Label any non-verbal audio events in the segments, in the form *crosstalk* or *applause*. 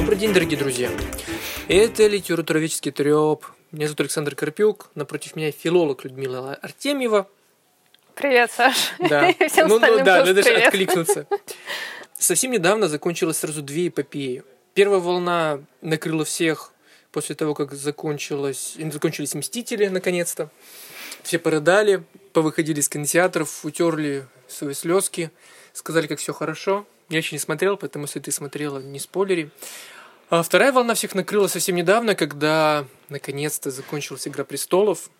Добрый день, дорогие друзья. Это литературоведческий треп. Меня зовут Александр Карпюк. Напротив меня филолог Людмила Артемьева. Привет, Саш. Да. *laughs* Всем ну, ну да, надо же привет. откликнуться. *laughs* Совсем недавно закончилась сразу две эпопеи. Первая волна накрыла всех после того, как закончилась, закончились «Мстители» наконец-то. Все порыдали, повыходили из кинотеатров, утерли свои слезки, сказали, как все хорошо. Я еще не смотрел, поэтому если ты смотрела, не спойлери. А вторая волна всех накрыла совсем недавно, когда наконец-то закончилась «Игра престолов».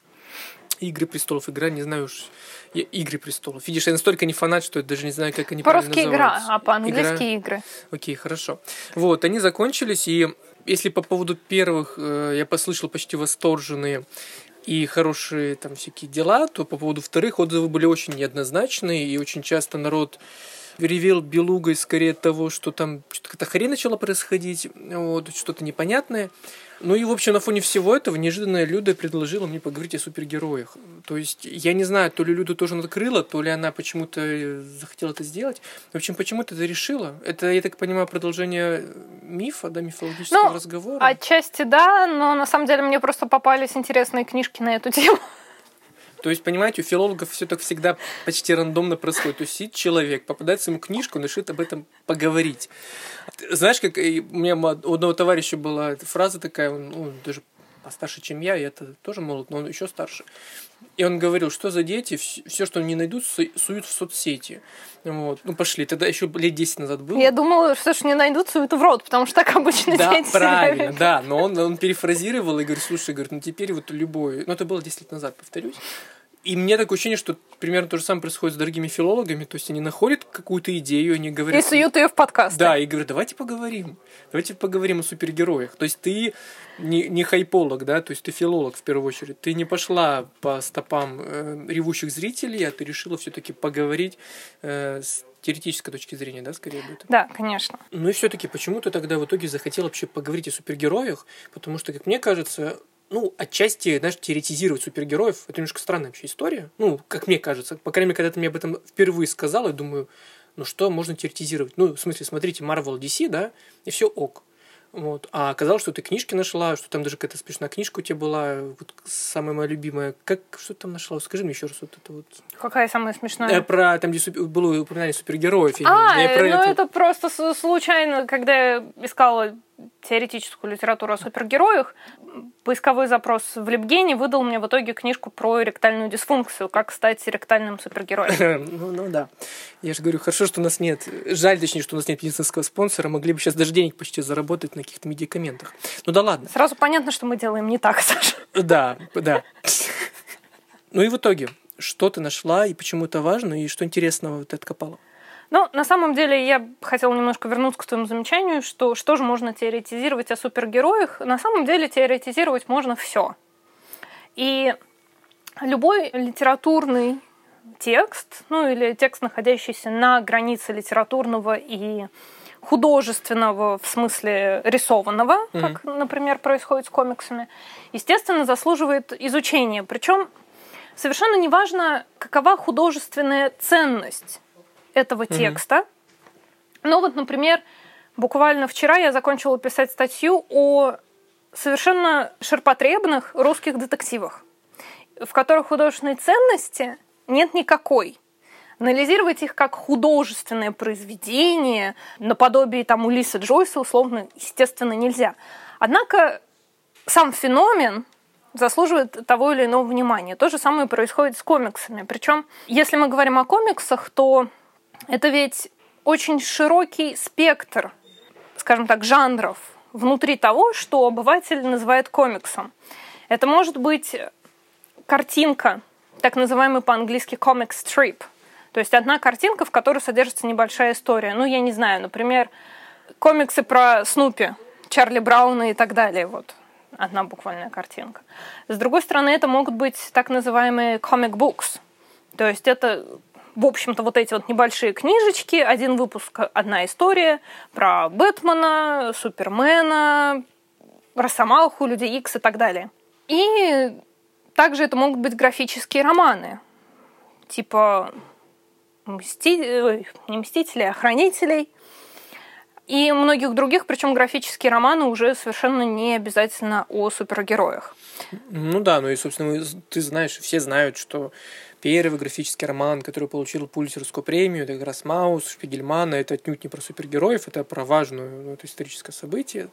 «Игры престолов», игра, не знаю уж, я- «Игры престолов». Видишь, я настолько не фанат, что я даже не знаю, как они По-русски игра, а по-английски игры. Окей, хорошо. Вот, они закончились, и если по поводу первых э, я послышал почти восторженные и хорошие там всякие дела, то по поводу вторых отзывы были очень неоднозначные, и очень часто народ ревел белугой скорее от того, что там что-то какая-то хрень начала происходить, вот, что-то непонятное. Ну и, в общем, на фоне всего этого неожиданно Люда предложила мне поговорить о супергероях. То есть, я не знаю, то ли Люду тоже накрыла, то ли она почему-то э, захотела это сделать. В общем, почему ты это решила? Это, я так понимаю, продолжение мифа, да, мифологического Ну, разговора? Отчасти да, но на самом деле мне просто попались интересные книжки на эту тему. То есть, понимаете, у филологов все так всегда почти рандомно происходит. То есть сидит человек, попадается ему книжку, он решит об этом поговорить. Знаешь, как у меня у одного товарища была фраза такая, он ну, даже постарше, чем я, и это тоже молод, но он еще старше. И он говорил, что за дети, все, что не найдут, су- суют в соцсети. Вот. Ну, пошли. Тогда еще лет 10 назад было. Я думала, что ж не найдут суету в рот, потому что так обычно Да, дети себя правильно, ведут. да. Но он, он перефразировал и говорит, слушай, говорит, ну теперь вот любой... Ну, это было 10 лет назад, повторюсь. И мне такое ощущение, что примерно то же самое происходит с дорогими филологами. То есть они находят какую-то идею, они И говорят... суют ее в подкаст. Да, и говорят, давайте поговорим. Давайте поговорим о супергероях. То есть ты не, не хайполог, да, то есть ты филолог в первую очередь. Ты не пошла по стопам э, ревущих зрителей, а ты решила все-таки поговорить э, с теоретической точки зрения, да, скорее будет. Да, конечно. Ну и все-таки, почему ты тогда в итоге захотел вообще поговорить о супергероях? Потому что, как мне кажется, ну, отчасти, знаешь, теоретизировать супергероев, это немножко странная вообще история. Ну, как мне кажется. По крайней мере, когда ты мне об этом впервые сказал, я думаю, ну что можно теоретизировать? Ну, в смысле, смотрите, Marvel, DC, да, и все ок. Вот. А оказалось, что ты книжки нашла, что там даже какая-то смешная книжка у тебя была, вот самая моя любимая. Как, что ты там нашла? Скажи мне еще раз вот это вот. Какая самая смешная? Э, про, там, где супер- было упоминание супергероев. я А, не- я про ну это- это просто случайно, когда я искала теоретическую литературу о супергероях, поисковой запрос в Либгене выдал мне в итоге книжку про ректальную дисфункцию, как стать ректальным супергероем. *laughs* Ну, ну да. Я же говорю, хорошо, что у нас нет. Жаль, точнее, что у нас нет медицинского спонсора. Могли бы сейчас даже денег почти заработать на каких-то медикаментах. Ну да ладно. Сразу понятно, что мы делаем не так, *laughs* Саша. Да, да. Ну и в итоге, что ты нашла и почему это важно, и что интересного ты откопала? Ну, на самом деле, я хотела немножко вернуться к твоему замечанию, что что же можно теоретизировать о супергероях. На самом деле, теоретизировать можно все. И любой литературный текст, ну или текст, находящийся на границе литературного и художественного, в смысле рисованного, как, например, происходит с комиксами, естественно, заслуживает изучения. Причем совершенно неважно, какова художественная ценность этого текста. Ну вот, например, буквально вчера я закончила писать статью о совершенно ширпотребных русских детективах, в которых художественной ценности нет никакой. Анализировать их как художественное произведение, наподобие там Улиса Джойса, условно, естественно, нельзя. Однако сам феномен заслуживает того или иного внимания. То же самое происходит с комиксами. Причем, если мы говорим о комиксах, то это ведь очень широкий спектр, скажем так, жанров внутри того, что обыватель называет комиксом. Это может быть картинка, так называемый по-английски comic strip. То есть одна картинка, в которой содержится небольшая история. Ну, я не знаю, например, комиксы про Снупи, Чарли Брауна и так далее. Вот одна буквальная картинка. С другой стороны, это могут быть так называемые comic books. То есть это, в общем-то, вот эти вот небольшие книжечки, один выпуск, одна история про Бэтмена, Супермена, Росомаху, Людей Икс и так далее. И также это могут быть графические романы, типа Мсти... не Мстителей, а Хранителей. и многих других, причем графические романы уже совершенно не обязательно о супергероях. Ну да, ну и, собственно, ты знаешь, все знают, что первый графический роман, который получил Пулитцерскую премию, это как раз Маус, Шпигельмана, это отнюдь не про супергероев, это про важное ну, это историческое событие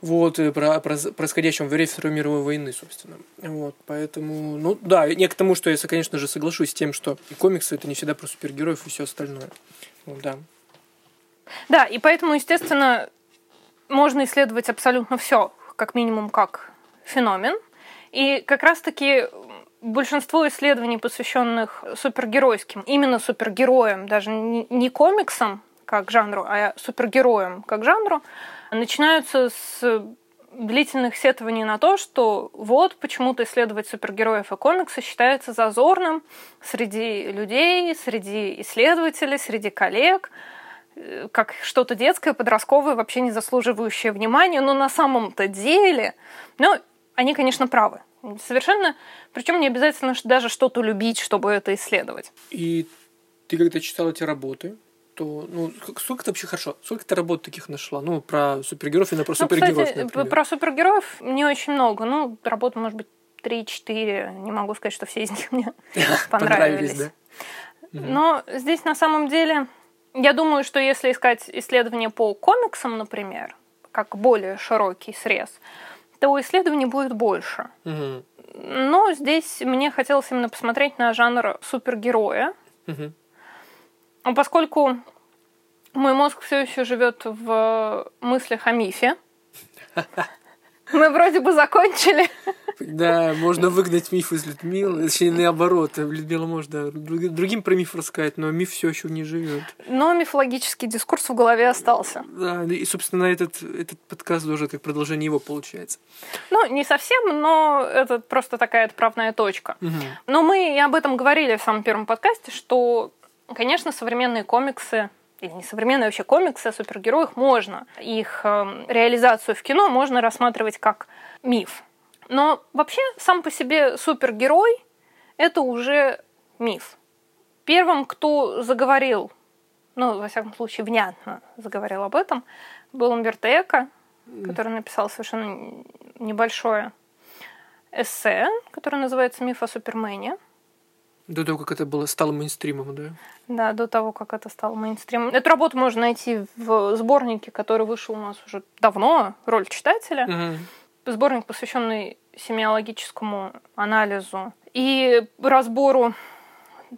вот, про, про происходящем во время Второй мировой войны, собственно. Вот, поэтому, ну да, не к тому, что я, конечно же, соглашусь с тем, что и комиксы это не всегда про супергероев и все остальное. Вот, да. Да, и поэтому, естественно, можно исследовать абсолютно все, как минимум, как феномен. И как раз-таки большинство исследований, посвященных супергеройским, именно супергероям, даже не комиксам как жанру, а супергероям как жанру, начинаются с длительных сетований на то, что вот почему-то исследовать супергероев и комиксы считается зазорным среди людей, среди исследователей, среди коллег, э, как что-то детское, подростковое, вообще не заслуживающее внимания, но на самом-то деле, ну, они, конечно, правы. Совершенно, причем не обязательно даже что-то любить, чтобы это исследовать. И ты когда читал эти работы, то, ну, сколько ты вообще хорошо, сколько ты работ таких нашла? Ну, про супергероев и на про ну, супергероев, кстати, например. Про супергероев не очень много. Ну, работ, может быть, 3-4. Не могу сказать, что все из них мне *laughs* понравились. Но здесь на самом деле, я думаю, что если искать исследования по комиксам, например, как более широкий срез, то исследований будет больше. Но здесь мне хотелось именно посмотреть на жанр супергероя. А поскольку мой мозг все еще живет в мыслях о мифе, *laughs* мы вроде бы закончили. Да, можно выгнать миф из Людмилы, точнее, наоборот, Людмила можно другим про миф рассказать, но миф все еще не живет. Но мифологический дискурс в голове остался. Да, и, собственно, этот, этот подкаст уже как продолжение его получается. Ну, не совсем, но это просто такая отправная точка. Угу. Но мы и об этом говорили в самом первом подкасте, что Конечно, современные комиксы или не современные вообще комиксы о супергероях можно. Их э, реализацию в кино можно рассматривать как миф. Но вообще сам по себе супергерой – это уже миф. Первым, кто заговорил, ну, во всяком случае, внятно заговорил об этом, был Умберто Эко, который написал совершенно небольшое эссе, которое называется «Миф о Супермене». До того, как это было, стало мейнстримом, да? Да, до того, как это стало мейнстримом. Эту работу можно найти в сборнике, который вышел у нас уже давно, «Роль читателя». Угу. Сборник, посвященный семиологическому анализу и разбору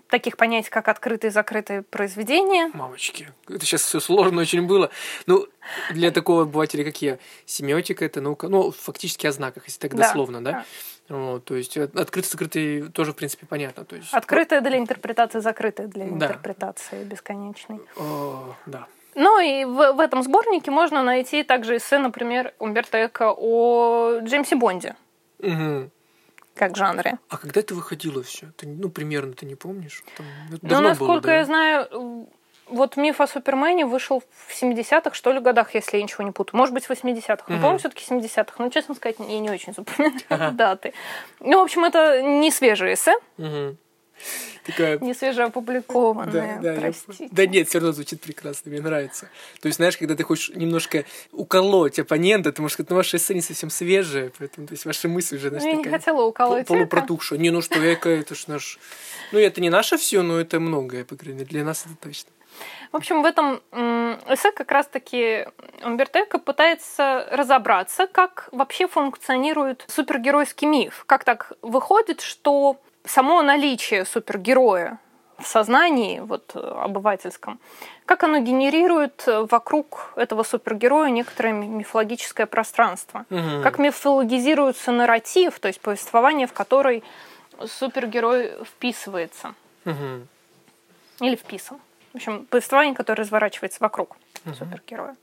таких понятий, как открытые и закрытые произведения. Мамочки, это сейчас все сложно очень было. Ну, для такого обывателя, как я, семиотика это наука, ну, фактически о знаках, если так дословно, да? да? Вот, то есть открытый, закрытый тоже, в принципе, понятно. То есть... Открытое для интерпретации, закрытое для да. интерпретации бесконечной. О, да. Ну и в, в этом сборнике можно найти также эссе, например, Умберто Эко о Джеймсе Бонде. Угу. Как жанре. А когда это выходило все? Ты, ну, примерно ты не помнишь? Там, ну, насколько было, да? я знаю, вот миф о Супермене вышел в 70-х, что ли, годах, если я ничего не путаю. Может быть, в 80-х. Но, угу. по-моему, все-таки 70-х. Но, честно сказать, я не очень запоминаю ага. даты. Ну, в общем, это не свежее эссе. Угу. Такая... Не свежеопубликованная, да, да, простите. Я... Да нет, все равно звучит прекрасно, мне нравится. То есть, знаешь, когда ты хочешь немножко уколоть оппонента, ты можешь сказать, ну, ваше эссе не совсем свежее, поэтому, то есть, ваши мысли уже, знаешь, ну, Я не хотела уколоть Полупротухшая. Не, ну что, эко, это ж наш... Ну, это не наше все, но это многое, по крайней мере, для нас это точно. В общем, в этом эссе как раз-таки Умберто Эко пытается разобраться, как вообще функционирует супергеройский миф. Как так выходит, что само наличие супергероя в сознании вот, обывательском, как оно генерирует вокруг этого супергероя некоторое мифологическое пространство, угу. как мифологизируется нарратив, то есть повествование, в который супергерой вписывается угу. или вписан. В общем, повествование, которое разворачивается вокруг угу. супергероя.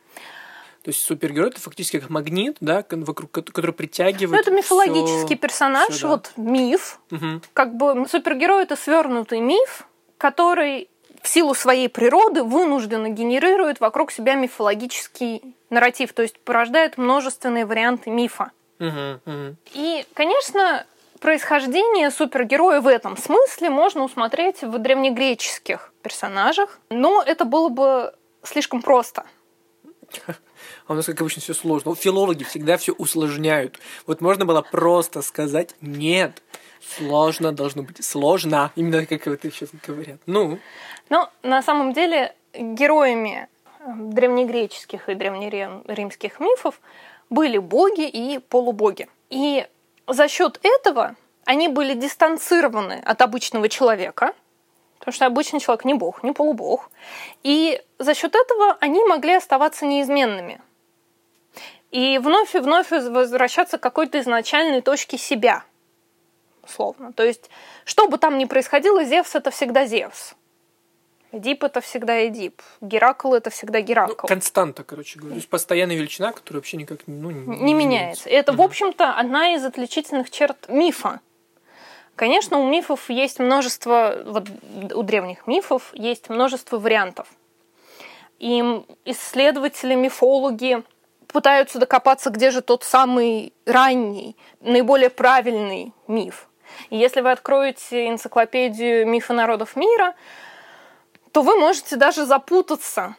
То есть супергерой это фактически как магнит, да, вокруг который притягивает. Ну, это мифологический всё, персонаж, всё, да. вот миф. Угу. Как бы супергерой это свернутый миф, который в силу своей природы вынужденно генерирует вокруг себя мифологический нарратив, то есть порождает множественные варианты мифа. Угу, угу. И, конечно, происхождение супергероя в этом смысле можно усмотреть в древнегреческих персонажах, но это было бы слишком просто. А у нас, как обычно, все сложно. Филологи всегда все усложняют. Вот можно было просто сказать «нет». Сложно должно быть. Сложно. Именно как это сейчас говорят. Ну. Ну, на самом деле, героями э, древнегреческих и древнеримских мифов были боги и полубоги. И за счет этого они были дистанцированы от обычного человека, потому что обычный человек не бог, не полубог. И за счет этого они могли оставаться неизменными. И вновь и вновь возвращаться к какой-то изначальной точке себя, условно. То есть, что бы там ни происходило, Зевс это всегда Зевс. Эдип это всегда Эдип. Геракл это всегда Геракл. Ну, константа, короче говоря. То есть постоянная величина, которая вообще никак ну, не, не, не меняется. Это, угу. в общем-то, одна из отличительных черт мифа. Конечно, у мифов есть множество, вот у древних мифов есть множество вариантов. И исследователи, мифологи пытаются докопаться, где же тот самый ранний, наиболее правильный миф. И если вы откроете энциклопедию мифа народов мира, то вы можете даже запутаться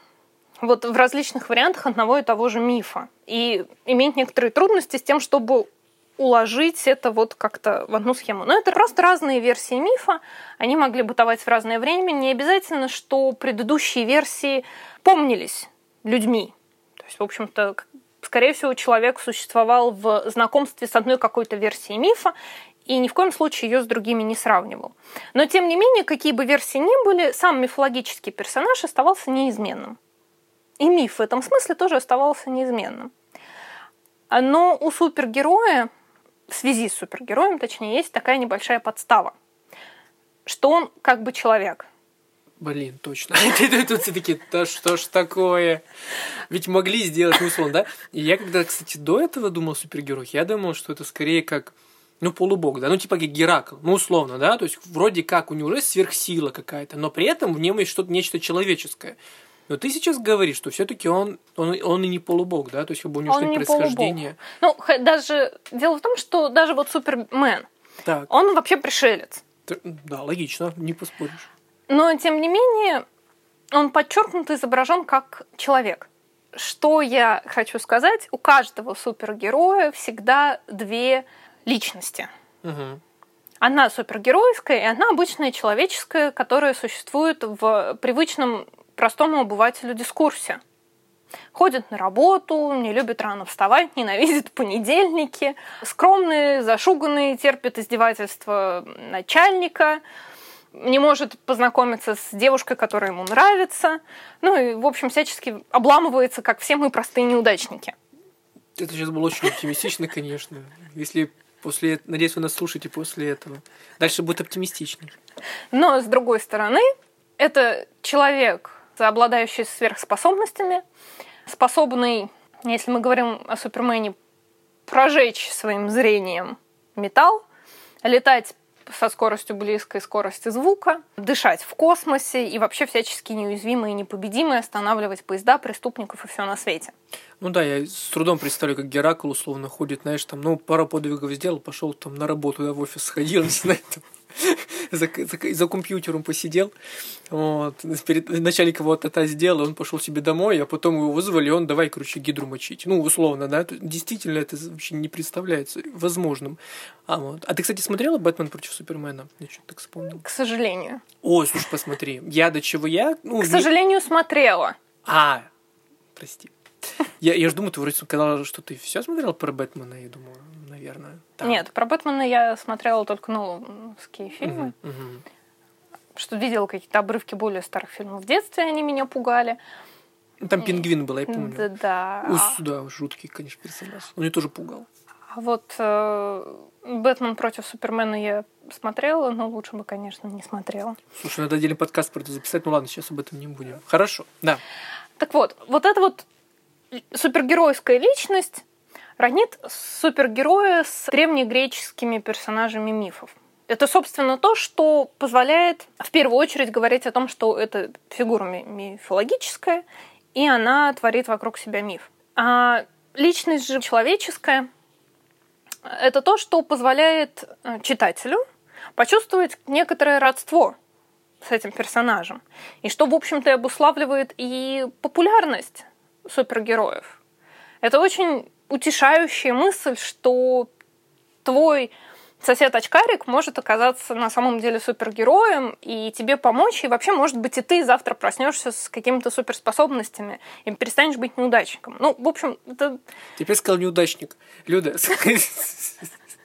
вот в различных вариантах одного и того же мифа и иметь некоторые трудности с тем, чтобы уложить это вот как-то в одну схему. Но это просто разные версии мифа, они могли бытовать в разное время. Не обязательно, что предыдущие версии помнились людьми. То есть, в общем-то, скорее всего, человек существовал в знакомстве с одной какой-то версией мифа и ни в коем случае ее с другими не сравнивал. Но, тем не менее, какие бы версии ни были, сам мифологический персонаж оставался неизменным. И миф в этом смысле тоже оставался неизменным. Но у супергероя в связи с супергероем, точнее, есть такая небольшая подстава, что он как бы человек. Блин, точно. Тут все таки да что ж такое? Ведь могли сделать, ну, условно, да? И я когда, кстати, до этого думал о супергероях, я думал, что это скорее как ну, полубог, да, ну, типа как Геракл, ну, условно, да, то есть вроде как у него есть сверхсила какая-то, но при этом в нем есть что-то, нечто человеческое. Но ты сейчас говоришь, что все-таки он, он, он и не полубог, да? То есть, как бы у него что-то происхождение. Полубог. Ну, даже дело в том, что даже вот Супермен, так. он вообще пришелец. Да, логично, не поспоришь. Но, тем не менее, он подчеркнуто изображен как человек. Что я хочу сказать? У каждого супергероя всегда две личности. Угу. Одна супергеройская, и одна обычная человеческая, которая существует в привычном простому обывателю дискурсе. Ходит на работу, не любит рано вставать, ненавидит *laughs* понедельники, скромный, зашуганный, терпит издевательства начальника, не может познакомиться с девушкой, которая ему нравится. Ну и, в общем, всячески обламывается, как все мы простые неудачники. Это сейчас было очень оптимистично, конечно. Если после... Надеюсь, вы нас слушаете после этого. Дальше будет оптимистичней. Но, с другой стороны, это человек, обладающий сверхспособностями, способный, если мы говорим о Супермене, прожечь своим зрением металл, летать со скоростью близкой скорости звука, дышать в космосе и вообще всячески неуязвимые и непобедимые, останавливать поезда, преступников и все на свете. Ну да, я с трудом представляю, как Геракл условно ходит, знаешь, там, ну, пару подвигов сделал, пошел там на работу, да, в офис сходил, *laughs* не знаю, за, за, за компьютером посидел, вот, перед начальник его тата сделал, он пошел себе домой, а потом его вызвали, он давай, короче, гидру мочить. Ну, условно, да, действительно это вообще не представляется возможным. А, вот. а ты, кстати, смотрела «Бэтмен против Супермена»? Я что-то так вспомнил. К сожалению. Ой, слушай, посмотри. Я до чего я... Ну, К не... сожалению, смотрела. А, прости. Я, я же думаю, ты вроде сказала, что ты все смотрела про Бэтмена, я думаю наверное. Так. Нет, про Бэтмена я смотрела только нолановские фильмы. Угу, угу. Что видела какие-то обрывки более старых фильмов в детстве, они меня пугали. Ну, там пингвин был, я помню. Да, да. Ус, да, жуткий, конечно, персонаж. Он меня тоже пугал. А вот э, Бэтмен против Супермена я смотрела, но лучше бы, конечно, не смотрела. Слушай, надо отдельный подкаст про это записать. Ну ладно, сейчас об этом не будем. Хорошо, да. Так вот, вот эта вот супергеройская личность, роднит супергероя с древнегреческими персонажами мифов. Это, собственно, то, что позволяет в первую очередь говорить о том, что это фигура мифологическая, и она творит вокруг себя миф. А личность же человеческая – это то, что позволяет э, читателю почувствовать некоторое родство с этим персонажем. И что, в общем-то, обуславливает и популярность супергероев. Это очень утешающая мысль, что твой сосед-очкарик может оказаться на самом деле супергероем и тебе помочь, и вообще, может быть, и ты завтра проснешься с какими-то суперспособностями и перестанешь быть неудачником. Ну, в общем, это... Теперь сказал неудачник. Люда,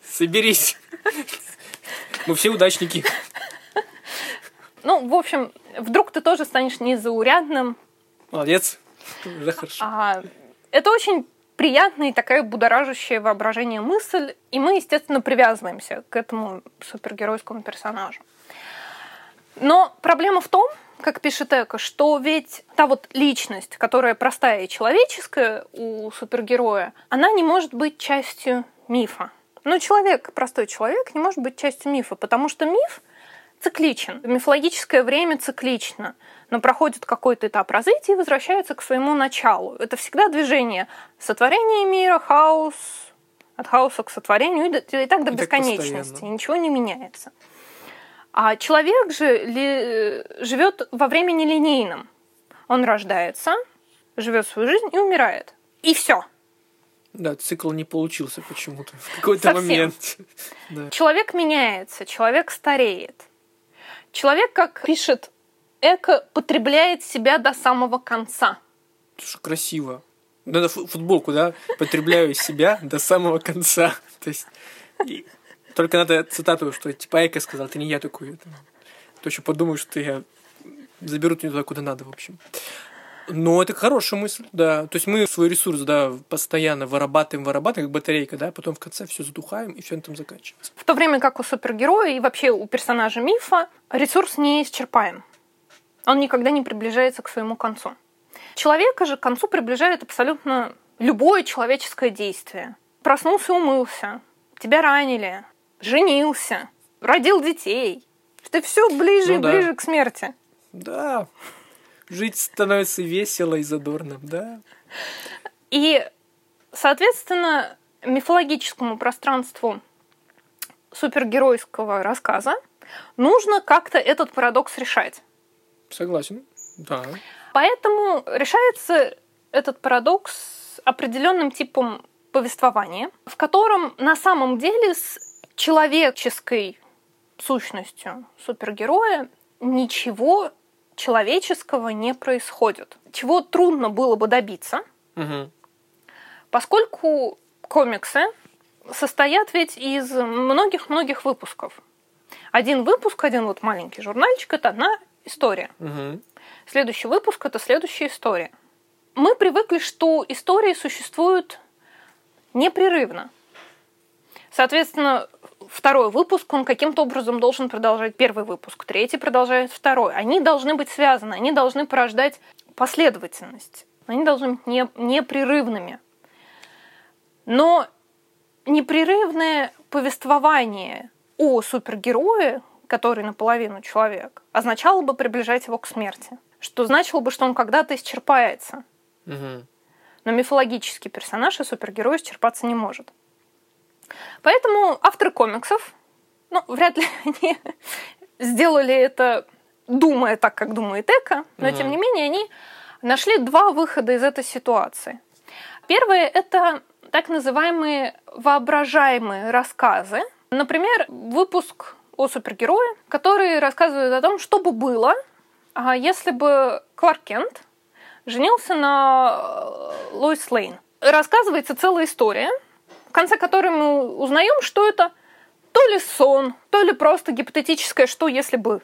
соберись. Мы все удачники. Ну, в общем, вдруг ты тоже станешь незаурядным. Молодец. Уже хорошо. А, это очень приятная и такая будоражащая воображение мысль, и мы, естественно, привязываемся к этому супергеройскому персонажу. Но проблема в том, как пишет Эко, что ведь та вот личность, которая простая и человеческая у супергероя, она не может быть частью мифа. Но человек, простой человек, не может быть частью мифа, потому что миф цикличен. Мифологическое время циклично но проходит какой-то этап развития и возвращается к своему началу. Это всегда движение сотворения мира, хаос, от хаоса к сотворению, и, и так до и бесконечности. Так Ничего не меняется. А человек же ли, живет во времени линейном. Он рождается, живет свою жизнь и умирает. И все. Да, цикл не получился почему-то в какой-то момент. *laughs* да. Человек меняется, человек стареет. Человек, как пишет эко потребляет себя до самого конца. Слушай, красиво. Надо футболку, да? Потребляю себя до самого конца. *laughs* То есть только надо цитату, что типа Эко сказал, ты не я такой. Это... То еще подумаю, что я заберут меня туда, куда надо, в общем. Но это хорошая мысль, да. То есть мы свой ресурс, да, постоянно вырабатываем, вырабатываем, как батарейка, да, потом в конце все задухаем, и все на этом заканчивается. В то время как у супергероя и вообще у персонажа мифа ресурс не исчерпаем. Он никогда не приближается к своему концу. Человека же к концу приближает абсолютно любое человеческое действие. Проснулся, умылся, тебя ранили, женился, родил детей. Ты все ближе ну, и да. ближе к смерти. Да. Жить становится весело и задорно, да. И, соответственно, мифологическому пространству супергеройского рассказа нужно как-то этот парадокс решать. Согласен, да. Поэтому решается этот парадокс определенным типом повествования, в котором на самом деле с человеческой сущностью супергероя ничего человеческого не происходит. Чего трудно было бы добиться, угу. поскольку комиксы состоят ведь из многих-многих выпусков. Один выпуск, один вот маленький журнальчик, это одна история. Угу. Следующий выпуск это следующая история. Мы привыкли, что истории существуют непрерывно. Соответственно, второй выпуск, он каким-то образом должен продолжать первый выпуск, третий продолжает второй. Они должны быть связаны, они должны порождать последовательность. Они должны быть не, непрерывными. Но непрерывное повествование о супергерое который наполовину человек, означало бы приближать его к смерти. Что значило бы, что он когда-то исчерпается. Угу. Но мифологический персонаж и супергерой исчерпаться не может. Поэтому авторы комиксов, ну, вряд ли *laughs* они сделали это, думая так, как думает Эко, но угу. тем не менее они нашли два выхода из этой ситуации. Первое – это так называемые воображаемые рассказы. Например, выпуск о супергерое, который рассказывает о том, что бы было, а если бы Кларк Кент женился на э, Лоис Лейн. Рассказывается целая история, в конце которой мы узнаем, что это то ли сон, то ли просто гипотетическое «что если бы».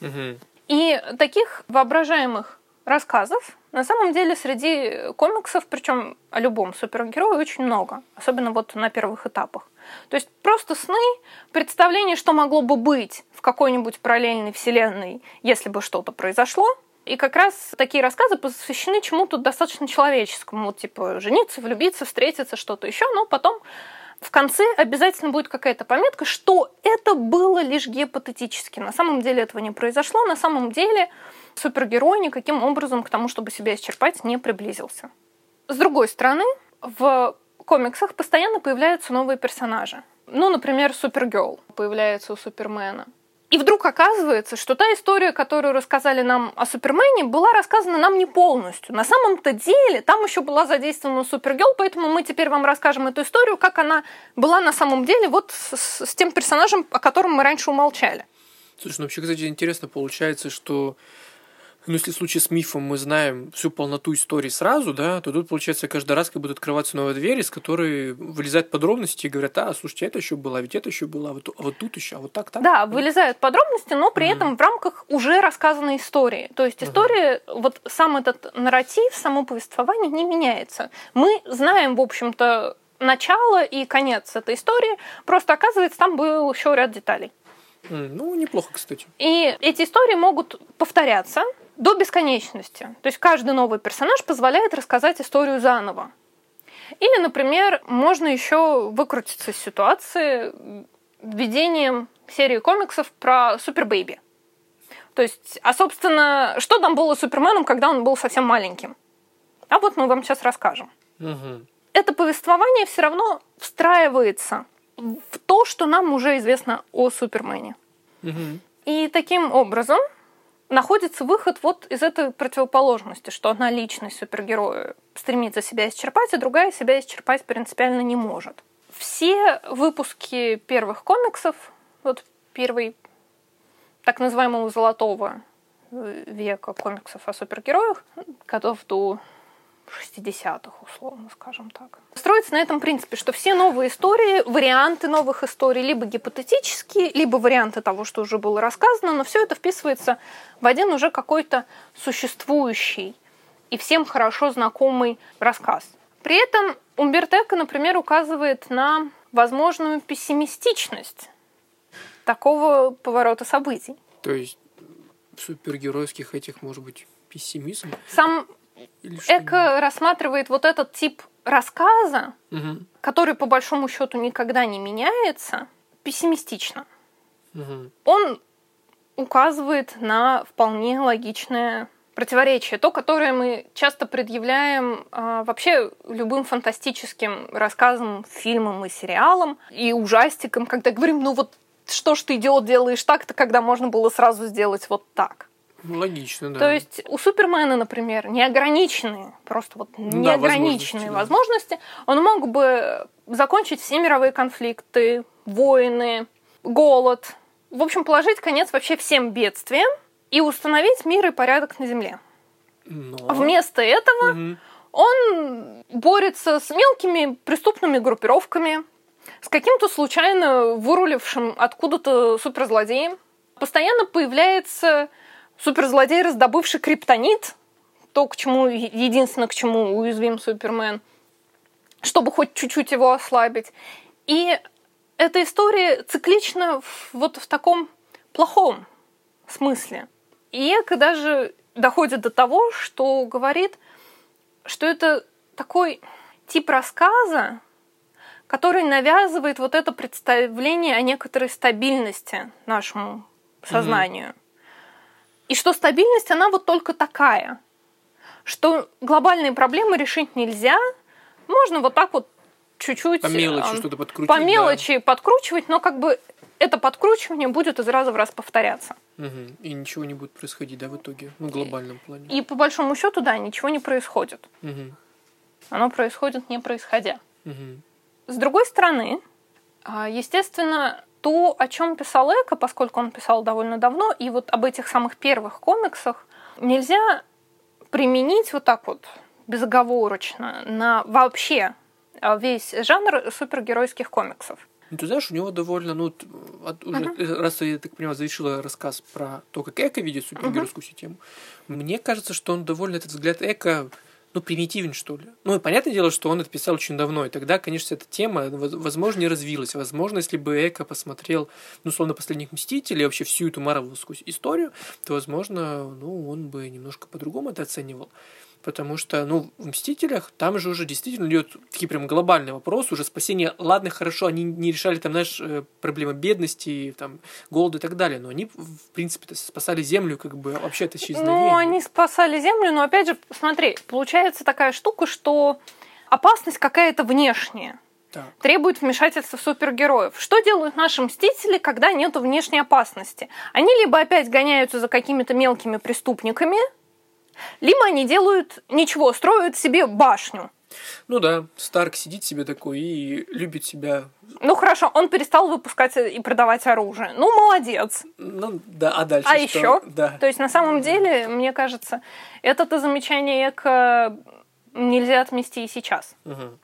Угу. И таких воображаемых рассказов на самом деле среди комиксов, причем о любом супергерое, очень много, особенно вот на первых этапах. То есть просто сны, представление, что могло бы быть в какой-нибудь параллельной вселенной, если бы что-то произошло. И как раз такие рассказы посвящены чему-то достаточно человеческому, вот типа жениться, влюбиться, встретиться, что-то еще, но потом в конце обязательно будет какая-то пометка, что это было лишь гипотетически. На самом деле этого не произошло, на самом деле супергерой никаким образом к тому, чтобы себя исчерпать, не приблизился. С другой стороны, в комиксах постоянно появляются новые персонажи. Ну, например, Супергерл появляется у Супермена. И вдруг оказывается, что та история, которую рассказали нам о Супермене, была рассказана нам не полностью. На самом-то деле там еще была задействована Супергел, поэтому мы теперь вам расскажем эту историю, как она была на самом деле вот с, с тем персонажем, о котором мы раньше умолчали. Слушай, ну вообще, кстати, интересно получается, что ну, если в случае с мифом мы знаем всю полноту истории сразу, да, то тут, получается, каждый раз как будут открываться новые двери, из которой вылезают подробности и говорят, а, слушайте, это еще было, а ведь это еще было, а вот, а вот тут еще, а вот так, так. Да, вылезают подробности, но при mm-hmm. этом в рамках уже рассказанной истории. То есть история, mm-hmm. вот сам этот нарратив, само повествование не меняется. Мы знаем, в общем-то, начало и конец этой истории, просто оказывается, там был еще ряд деталей. Mm, ну, неплохо, кстати. И эти истории могут повторяться, до бесконечности. То есть каждый новый персонаж позволяет рассказать историю заново. Или, например, можно еще выкрутиться из ситуации введением серии комиксов про Супер Бэйби. То есть, а собственно, что там было с Суперменом, когда он был совсем маленьким? А вот мы вам сейчас расскажем. Угу. Это повествование все равно встраивается в то, что нам уже известно о Супермене. Угу. И таким образом находится выход вот из этой противоположности, что одна личность супергероя стремится себя исчерпать, а другая себя исчерпать принципиально не может. Все выпуски первых комиксов, вот первый так называемого золотого века комиксов о супергероях, годов до 60-х, условно, скажем так. Строится на этом принципе, что все новые истории, варианты новых историй, либо гипотетические, либо варианты того, что уже было рассказано, но все это вписывается в один уже какой-то существующий и всем хорошо знакомый рассказ. При этом Умбертеко, например, указывает на возможную пессимистичность такого поворота событий. То есть в супергеройских этих, может быть, пессимизм? Сам Эко рассматривает вот этот тип рассказа, угу. который по большому счету никогда не меняется, пессимистично. Угу. Он указывает на вполне логичное противоречие, то, которое мы часто предъявляем э, вообще любым фантастическим рассказам, фильмам и сериалам, и ужастикам, когда говорим, ну вот что ж ты, идиот, делаешь так-то, когда можно было сразу сделать вот так. Ну, логично, да. То есть у Супермена, например, неограниченные, просто вот неограниченные да, возможности, возможности. Он мог бы закончить все мировые конфликты, войны, голод. В общем, положить конец вообще всем бедствиям и установить мир и порядок на Земле. Но... Вместо этого угу. он борется с мелкими преступными группировками, с каким-то случайно вырулившим откуда-то суперзлодеем. Постоянно появляется суперзлодей, раздобывший криптонит, то, к чему, единственное, к чему уязвим Супермен, чтобы хоть чуть-чуть его ослабить. И эта история циклична вот в таком плохом смысле. И Эко даже доходит до того, что говорит, что это такой тип рассказа, который навязывает вот это представление о некоторой стабильности нашему сознанию. Mm-hmm. И что стабильность, она вот только такая. Что глобальные проблемы решить нельзя, можно вот так вот чуть-чуть... По мелочи что-то подкрутить. По мелочи да. подкручивать, но как бы это подкручивание будет из раза в раз повторяться. Угу. И ничего не будет происходить, да, в итоге, ну, в глобальном плане. И по большому счету, да, ничего не происходит. Угу. Оно происходит не происходя. Угу. С другой стороны, а, естественно, то, о чем писал Эко, поскольку он писал довольно давно, и вот об этих самых первых комиксах, нельзя применить вот так вот безоговорочно на вообще а, весь жанр супергеройских комиксов. Ну, ты знаешь, у него довольно, ну, от, уже, uh-huh. раз я так понимаю, завершила рассказ про то, как Эко видит супергеройскую uh-huh. систему, мне кажется, что он довольно, этот взгляд Эко ну, примитивен, что ли. Ну, и понятное дело, что он это писал очень давно, и тогда, конечно, эта тема, возможно, не развилась. Возможно, если бы Эко посмотрел, ну, словно «Последних Мстителей», вообще всю эту марвеловскую историю, то, возможно, ну, он бы немножко по-другому это оценивал. Потому что, ну, в «Мстителях» там же уже действительно идет такие прям глобальный вопрос, уже спасение, ладно, хорошо, они не решали там, знаешь, э, проблемы бедности, там, голода и так далее, но они, в принципе спасали Землю, как бы, вообще это исчезновение. Ну, они спасали Землю, но, опять же, смотри, получается такая штука, что опасность какая-то внешняя. Так. требует вмешательства супергероев. Что делают наши мстители, когда нет внешней опасности? Они либо опять гоняются за какими-то мелкими преступниками, либо они делают ничего, строят себе башню. Ну да, Старк сидит себе такой и любит себя. Ну хорошо, он перестал выпускать и продавать оружие. Ну, молодец. Ну да, а дальше А что? еще? Да. То есть, на самом деле, мне кажется, это-то замечание Эко нельзя отмести и сейчас. Мгм.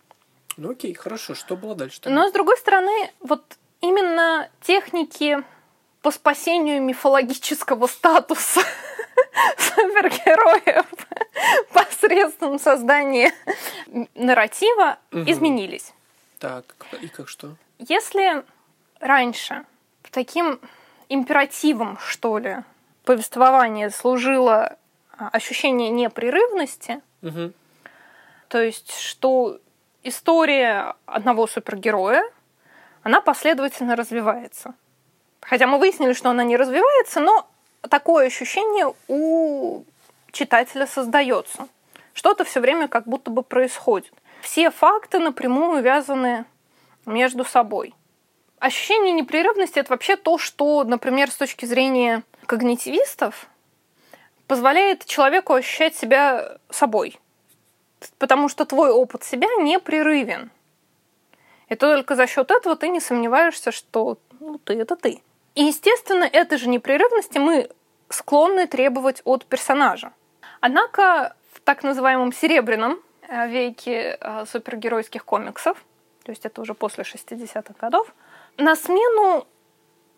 Ну окей, хорошо, что было дальше? Но, с другой стороны, вот именно техники по спасению мифологического статуса *laughs* супергероев посредством создания нарратива Мгм. изменились. Так, и как что? Если раньше таким императивом, что ли, повествования служило а, ощущение непрерывности, Мгм. то есть что история одного супергероя, она последовательно развивается. Хотя мы выяснили, что она не развивается, но такое ощущение у читателя создается. Что-то все время как будто бы происходит. Все факты напрямую увязаны между собой. Ощущение непрерывности это вообще то, что, например, с точки зрения когнитивистов, позволяет человеку ощущать себя собой. Потому что твой опыт себя непрерывен. И только за счет этого ты не сомневаешься, что ну, ты это ты. И, естественно, этой же непрерывности мы склонны требовать от персонажа. Однако в так называемом серебряном э, веке э, супергеройских комиксов, то есть это уже после 60-х годов, на смену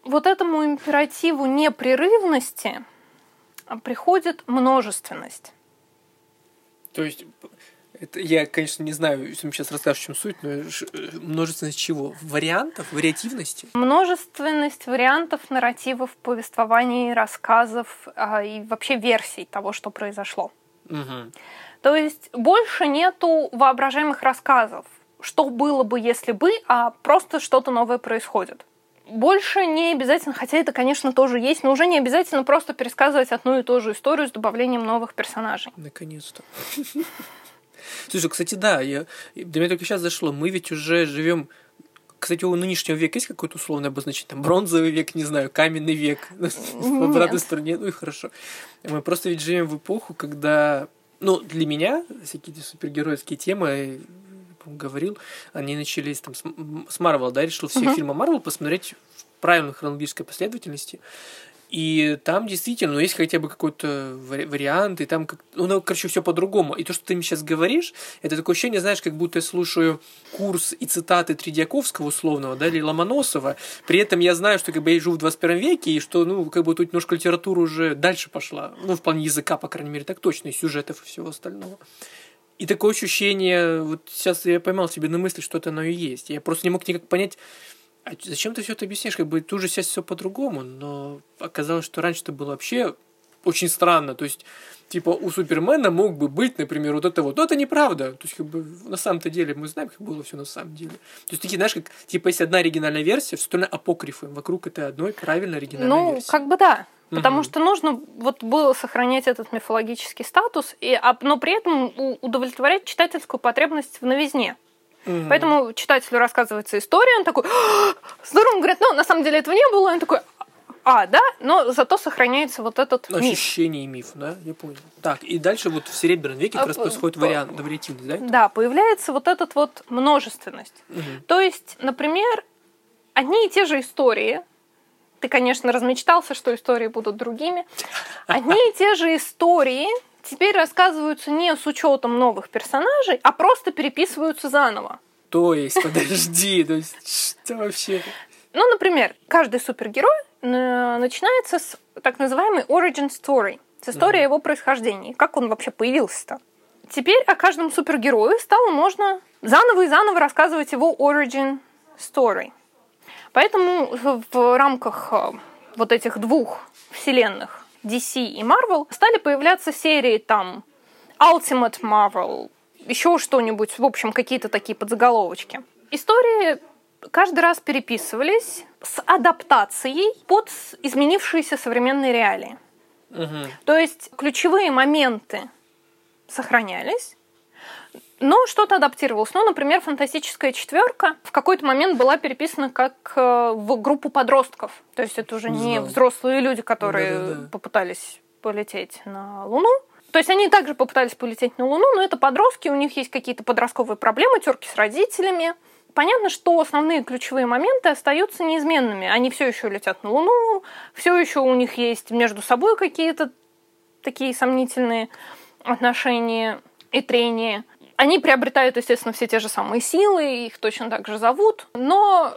вот этому императиву непрерывности приходит множественность. То есть, это, я, конечно, не знаю, если мне сейчас расскажешь, в чем суть, но э, множественность чего? Вариантов? Вариативности? Множественность вариантов, нарративов, повествований, рассказов а, и вообще версий того, что произошло. Мгм. То есть больше нету воображаемых рассказов, что было бы, если бы, а просто что-то новое происходит. Больше не обязательно, хотя это, конечно, тоже есть, но уже не обязательно просто пересказывать одну и ту же историю с добавлением новых персонажей. Наконец-то. Слушай, кстати, да, я, до меня только сейчас зашло. Мы ведь уже живем. Кстати, у нынешнего века есть какое-то условное обозначение? Там бронзовый век, не знаю, каменный век. *laughs* В обратной стороне, ну и хорошо. Мы просто ведь живем в эпоху, когда. Ну, для меня всякие эти супергеройские темы, я, говорил, они начались там с Марвел, да, решил все фильмы Марвел посмотреть в правильной хронологической последовательности. И там действительно, ну, есть хотя бы какой-то вари- вариант, и там, как, ну, короче, все по-другому. И то, что ты мне сейчас говоришь, это такое ощущение, знаешь, как будто я слушаю курс и цитаты Тредиаковского условного, да, или Ломоносова. При этом я знаю, что как бы я живу в 21 веке, и что, ну, как бы тут немножко литература уже дальше пошла. Ну, в плане языка, по крайней мере, так точно, и сюжетов, и всего остального. И такое ощущение, вот сейчас я поймал себе на мысли, что это оно и есть. Я просто не мог никак понять, а зачем ты все это объясняешь? Как бы ты уже сейчас все по-другому, но оказалось, что раньше это было вообще очень странно. То есть, типа, у Супермена мог бы быть, например, вот это вот. Но это неправда. То есть, как бы, на самом-то деле, мы знаем, как было все на самом деле. То есть, такие, знаешь, как, типа, есть одна оригинальная версия, все остальное апокрифы. Вокруг этой одной правильной оригинальной Ну, версии. как бы да. Потому Мгм. что нужно вот было сохранять этот мифологический статус, и, а- но при этом удовлетворять читательскую потребность в новизне. Мгм. Поэтому читателю рассказывается история, он такой, «А, здорово, он говорит, ну, на самом деле этого не было, он такой, а, да, но зато сохраняется вот этот миф. Ощущение и миф, да? Я понял. Так, и дальше вот в Серебряном веке как А, раз п- происходит вариант, вариативность, да? Да, появляется вот этот вот множественность. То есть, например, одни и те же истории, ты, конечно, размечтался, что истории будут другими, *laughs* одни и те же истории теперь рассказываются не с учетом новых персонажей, а просто переписываются заново. То есть, подожди, то есть, что вообще? Ну, например, каждый супергерой э, начинается с так называемой origin story, с истории его происхождения, как он вообще появился-то. Теперь о каждом супергерое стало можно заново и заново рассказывать его origin story. Поэтому в, рамках э, вот этих двух вселенных DC и Marvel стали появляться серии там Ultimate Marvel, еще что-нибудь, в общем, какие-то такие подзаголовочки. Истории каждый раз переписывались с адаптацией под изменившиеся современные реалии. Мгм. То есть ключевые моменты сохранялись, Но что-то адаптировалось. Ну, например, фантастическая четверка в какой-то момент была переписана как э, в группу подростков. То есть это уже не, Не взрослые люди, которые Да-да-да. попытались полететь на Луну. То есть они также попытались полететь на Луну, но это подростки, у них есть какие-то подростковые проблемы, терки с родителями. Понятно, что основные ключевые моменты остаются неизменными. Они все еще летят на Луну, все еще у них есть между собой какие-то такие сомнительные отношения и трения. Они приобретают, естественно, все те же самые силы, их точно так же зовут, но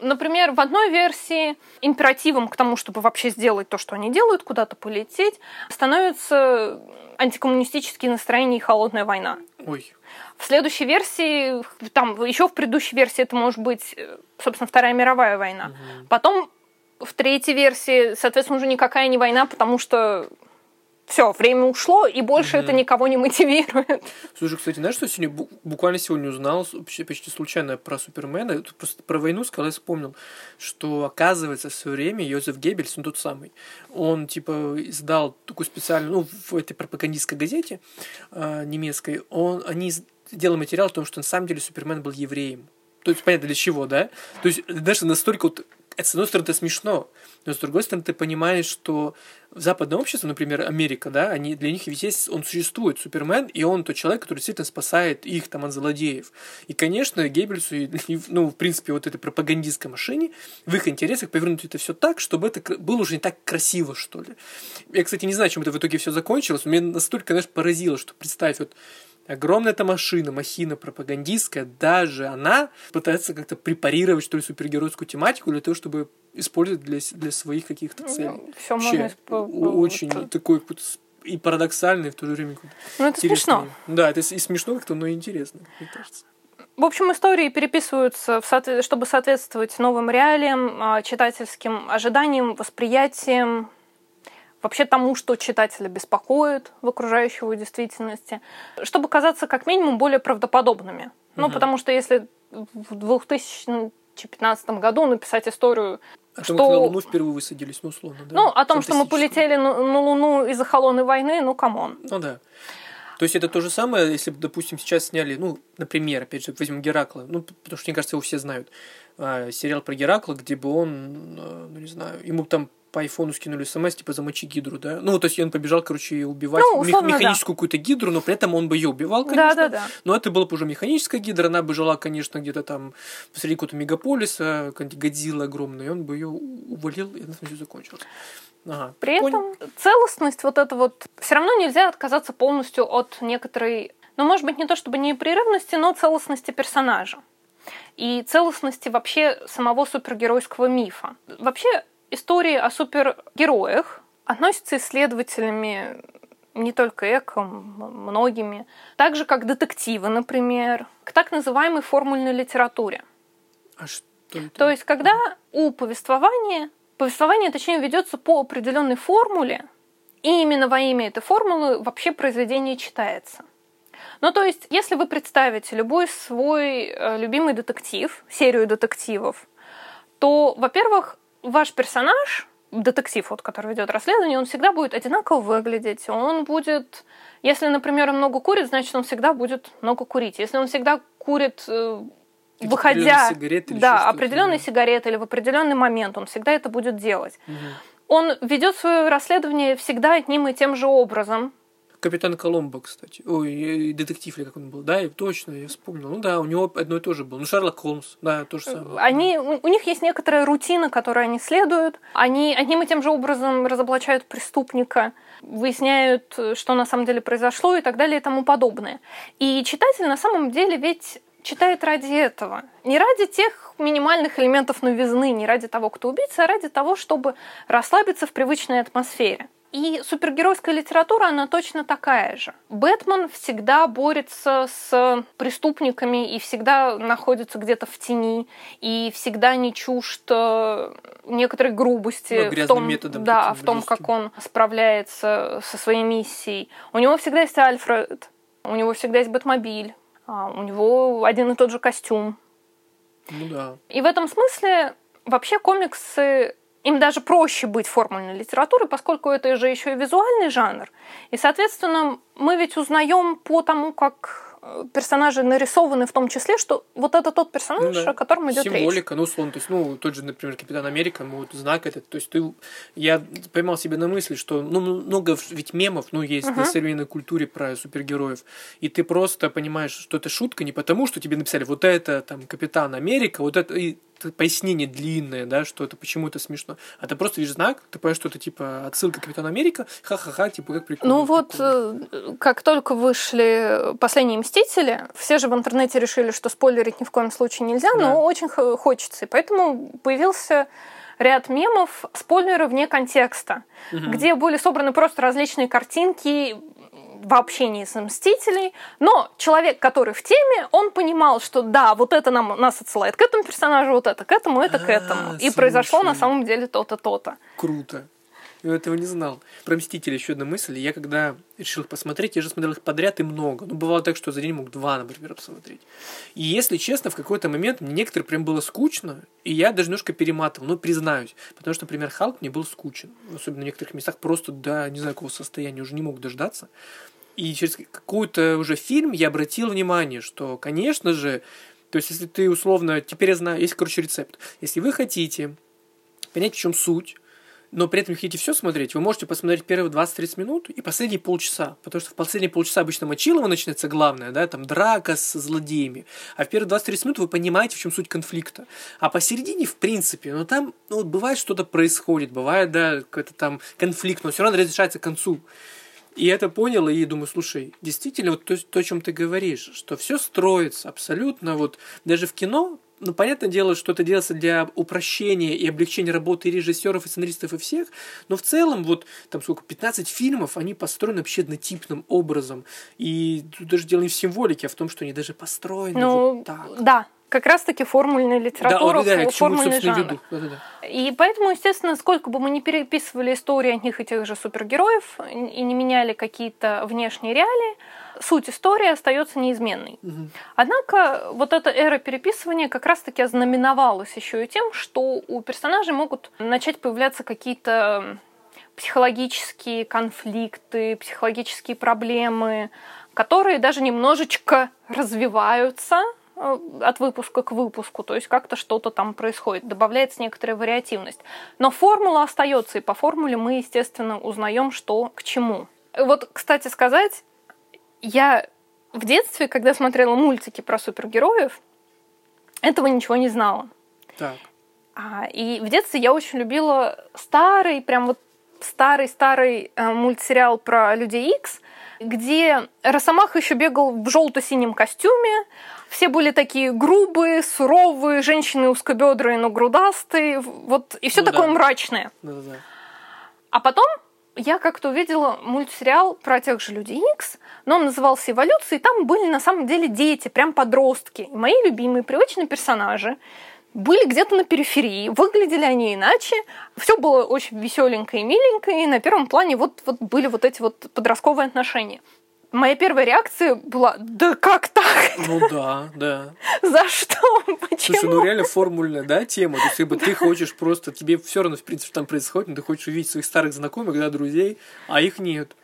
Например, в одной версии императивом к тому, чтобы вообще сделать то, что они делают, куда-то полететь, становятся антикоммунистические настроения и холодная война. Ой. В следующей версии, там еще в предыдущей версии это может быть, собственно, Вторая мировая война. Потом в третьей версии, соответственно, уже никакая не война, потому что все, время ушло, и больше это никого не мотивирует. Слушай, кстати, знаешь, что сегодня бу- буквально сегодня узнал, вообще почти случайно про Супермена, просто про войну сказал, я вспомнил, что оказывается в свое время Йозеф Геббельс, он тот самый, он типа издал такую специальную, ну, в этой пропагандистской газете э, немецкой, он, они сделали материал о том, что на самом деле Супермен был евреем. То есть понятно для чего, да? То есть даже настолько вот это, с одной стороны, это смешно, но с другой стороны, ты понимаешь, что в западном обществе, например, Америка, да, они, для них ведь есть, он существует, Супермен, и он тот человек, который действительно спасает их там от злодеев. И, конечно, Геббельсу, и, и, ну, в принципе, вот этой пропагандистской машине, в их интересах повернуть это все так, чтобы это было уже не так красиво, что ли. Я, кстати, не знаю, чем это в итоге все закончилось, но меня настолько, знаешь, поразило, что представь, вот Огромная эта машина, махина пропагандистская, даже она пытается как-то препарировать, что ли, супергеройскую тематику для того, чтобы использовать для, для своих каких-то целей. Все Вообще, можно очень вот. такой и парадоксальный, и в то же время Ну, это интересный. смешно. Да, это и смешно как-то, но и интересно, мне кажется. В общем, истории переписываются, чтобы соответствовать новым реалиям, а, читательским ожиданиям, восприятиям, вообще тому, что читателя беспокоит в окружающей его действительности, чтобы казаться как минимум более правдоподобными. Ну, Мгм. потому что если в 2015 году написать историю, том, Что- как на Луну впервые высадились, ну, условно, да. ну, о том, что мы полетели на, на Луну из-за холодной войны, ну, come on. Ну да. То есть это то же самое, если бы, допустим, сейчас сняли, ну, например, опять же, возьмем Геракла, ну, потому что, мне кажется, его все знают, а, сериал про Геракла, где бы он, э, ну, не знаю, ему там по айфону скинули смс, типа, замочи гидру, да? Ну, то есть он побежал, короче, убивать, Ну, мех- условно, да. механическую какую-то гидру, но при этом он бы ее убивал, конечно. Да-да-да. Но это была бы уже механическая гидра, она бы жила, конечно, где-то там посреди какого-то мегаполиса, Годзилла огромная, и он бы ее увалил, и на этом все закончилось. Ага. При Понял. этом целостность вот это вот... Все равно нельзя отказаться полностью от некоторой, ну, может быть, не то чтобы непрерывности, но целостности персонажа. И целостности вообще самого супергеройского мифа. Вообще истории о супергероях относятся исследователями не только эко, м- многими, так же как детективы, например, к так называемой формульной литературе. А что это? То есть, когда у повествования, повествование, точнее, ведется по определенной формуле, и именно во имя этой формулы вообще произведение читается. Ну, то есть, если вы представите любой свой э, любимый детектив, серию детективов, то, во-первых, ваш персонаж, детектив, вот, который ведет расследование, он всегда будет одинаково выглядеть. Он будет, если, например, он много курит, значит, он всегда будет много курить. Если он всегда курит э, Какие-то выходя, сигареты или да, определенные да. сигареты или в определенный момент, он всегда это будет делать. Мгм. Он ведет свое расследование всегда одним и тем же образом. Капитан Коломбо, кстати. Ой, детектив или как он был. Да, и точно, я вспомнил. Ну да, у него одно и то же было. Ну, Шерлок Холмс, да, то же самое. Они, у них есть некоторая рутина, которой они следуют. Они одним и тем же образом разоблачают преступника, выясняют, что на самом деле произошло и так далее и тому подобное. И читатель на самом деле ведь читает ради этого. Не ради тех минимальных элементов новизны, не ради того, кто убийца, а ради того, чтобы расслабиться в привычной атмосфере. И супергеройская литература, она точно такая же. Бэтмен всегда борется с преступниками и всегда находится где-то в тени, и всегда не чужд э, некоторой грубости Ну, в том, методом да, в том, как он справляется со своей миссией. У него всегда есть Альфред, у него всегда есть Бэтмобиль, а, у него один и тот же костюм. Ну да. И в этом смысле вообще комиксы им даже проще быть формульной литературой, поскольку это же еще и визуальный жанр. И, соответственно, мы ведь узнаем по тому, как э, персонажи нарисованы в том числе, что вот это тот персонаж, Ну да. о котором идет речь. Символика, ну, условно, то есть, ну, тот же, например, Капитан Америка, ну, вот знак этот, то есть ты, я поймал себя на мысли, что, ну, много ведь мемов, ну, есть Мгм. на современной культуре про супергероев, и ты просто понимаешь, что это шутка не потому, что тебе написали, вот это, там, Капитан Америка, вот это, и пояснение длинное, да, что это почему это смешно, а ты просто видишь знак, ты понимаешь, что это, типа, отсылка к Капитану Америка, ха-ха-ха, типа, как прикольно. Ну вот, прикольно. э, как только вышли последние «Мстители», все же в интернете решили, что спойлерить ни в коем случае нельзя, Да. но очень хочется. И поэтому появился ряд мемов, спойлеры вне контекста, Мгм. где были собраны просто различные картинки в общении с «Мстителей», но человек, который в теме, он понимал, что да, вот это нам, нас отсылает к этому персонажу, вот это к этому, это к А, этому. И произошло на самом деле то-то, то-то. Круто. Я этого не знал. Про Мстители еще одна мысль. Я когда решил их посмотреть, я же смотрел их подряд и много. Ну, бывало так, что за день мог два, например, посмотреть. И если честно, в какой-то момент мне некоторые прям было скучно, и я даже немножко перематывал, ну, признаюсь. Потому что, например, Халк мне был скучен. Особенно в некоторых местах просто до не знаю какого состояния уже не мог дождаться. И через какой-то уже фильм я обратил внимание, что, конечно же, то есть, если ты условно, теперь я знаю, есть, короче, рецепт. Если вы хотите понять, в чем суть, но при этом не хотите все смотреть, вы можете посмотреть первые 20-30 минут и последние полчаса. Потому что в последние полчаса обычно Мочилова начинается главное, да, там драка с злодеями. А в первые 20-30 минут вы понимаете, в чем суть конфликта. А посередине, в принципе, ну там, ну, бывает что-то происходит, бывает, да, какой-то там конфликт, но все равно разрешается к концу. И это понял, и думаю, слушай, действительно, вот то, то, о чем ты говоришь, что все строится абсолютно, вот даже в кино, ну, понятное дело, что это делается для упрощения и облегчения работы и режиссеров, и сценаристов, и всех, но в целом, вот, там сколько, 15 фильмов, они построены вообще однотипным образом. И тут даже дело не в символике, а в том, что они даже построены Ну, вот так. да, как раз-таки формульная Да, литература, да, к чему, формульный собственно, жанр. веду. Да-да-да. И поэтому, естественно, сколько бы мы ни переписывали истории одних и тех же супергероев и не меняли какие-то внешние реалии, суть истории остается неизменной. Однако вот эта эра переписывания как раз-таки ознаменовалась еще и тем, что у персонажей могут начать появляться какие-то психологические конфликты, психологические проблемы, которые даже немножечко развиваются э, от выпуска к выпуску, то есть как-то что-то там происходит, добавляется некоторая вариативность. Но формула остается, и по формуле мы, естественно, узнаем, что к чему. Вот, кстати сказать, я в детстве, когда смотрела мультики про супергероев, этого ничего не знала. Так. А, и в детстве я очень любила старый, прям вот старый-старый э, мультсериал про Людей Икс, где Росомаха еще бегал в желто-синем костюме. Все были такие грубые, суровые, женщины узкобедрые, но грудастые. Вот, и все Ну такое да. мрачное. Да-да-да. А потом я как-то увидела мультсериал про тех же Людей Икс, но он назывался «Эволюция», и там были на самом деле дети, прям подростки. Мои любимые привычные персонажи были где-то на периферии, выглядели они иначе, все было очень веселенько и миленько, и на первом плане вот, вот были вот эти вот подростковые отношения. Моя первая реакция была, да как так? Ну да, да. За что? Почему? Слушай, ну реально формульная, да, тема. То есть, как бы ты хочешь просто, тебе все равно, в принципе, что там происходит, но ты хочешь увидеть своих старых знакомых, да, друзей, а их нет.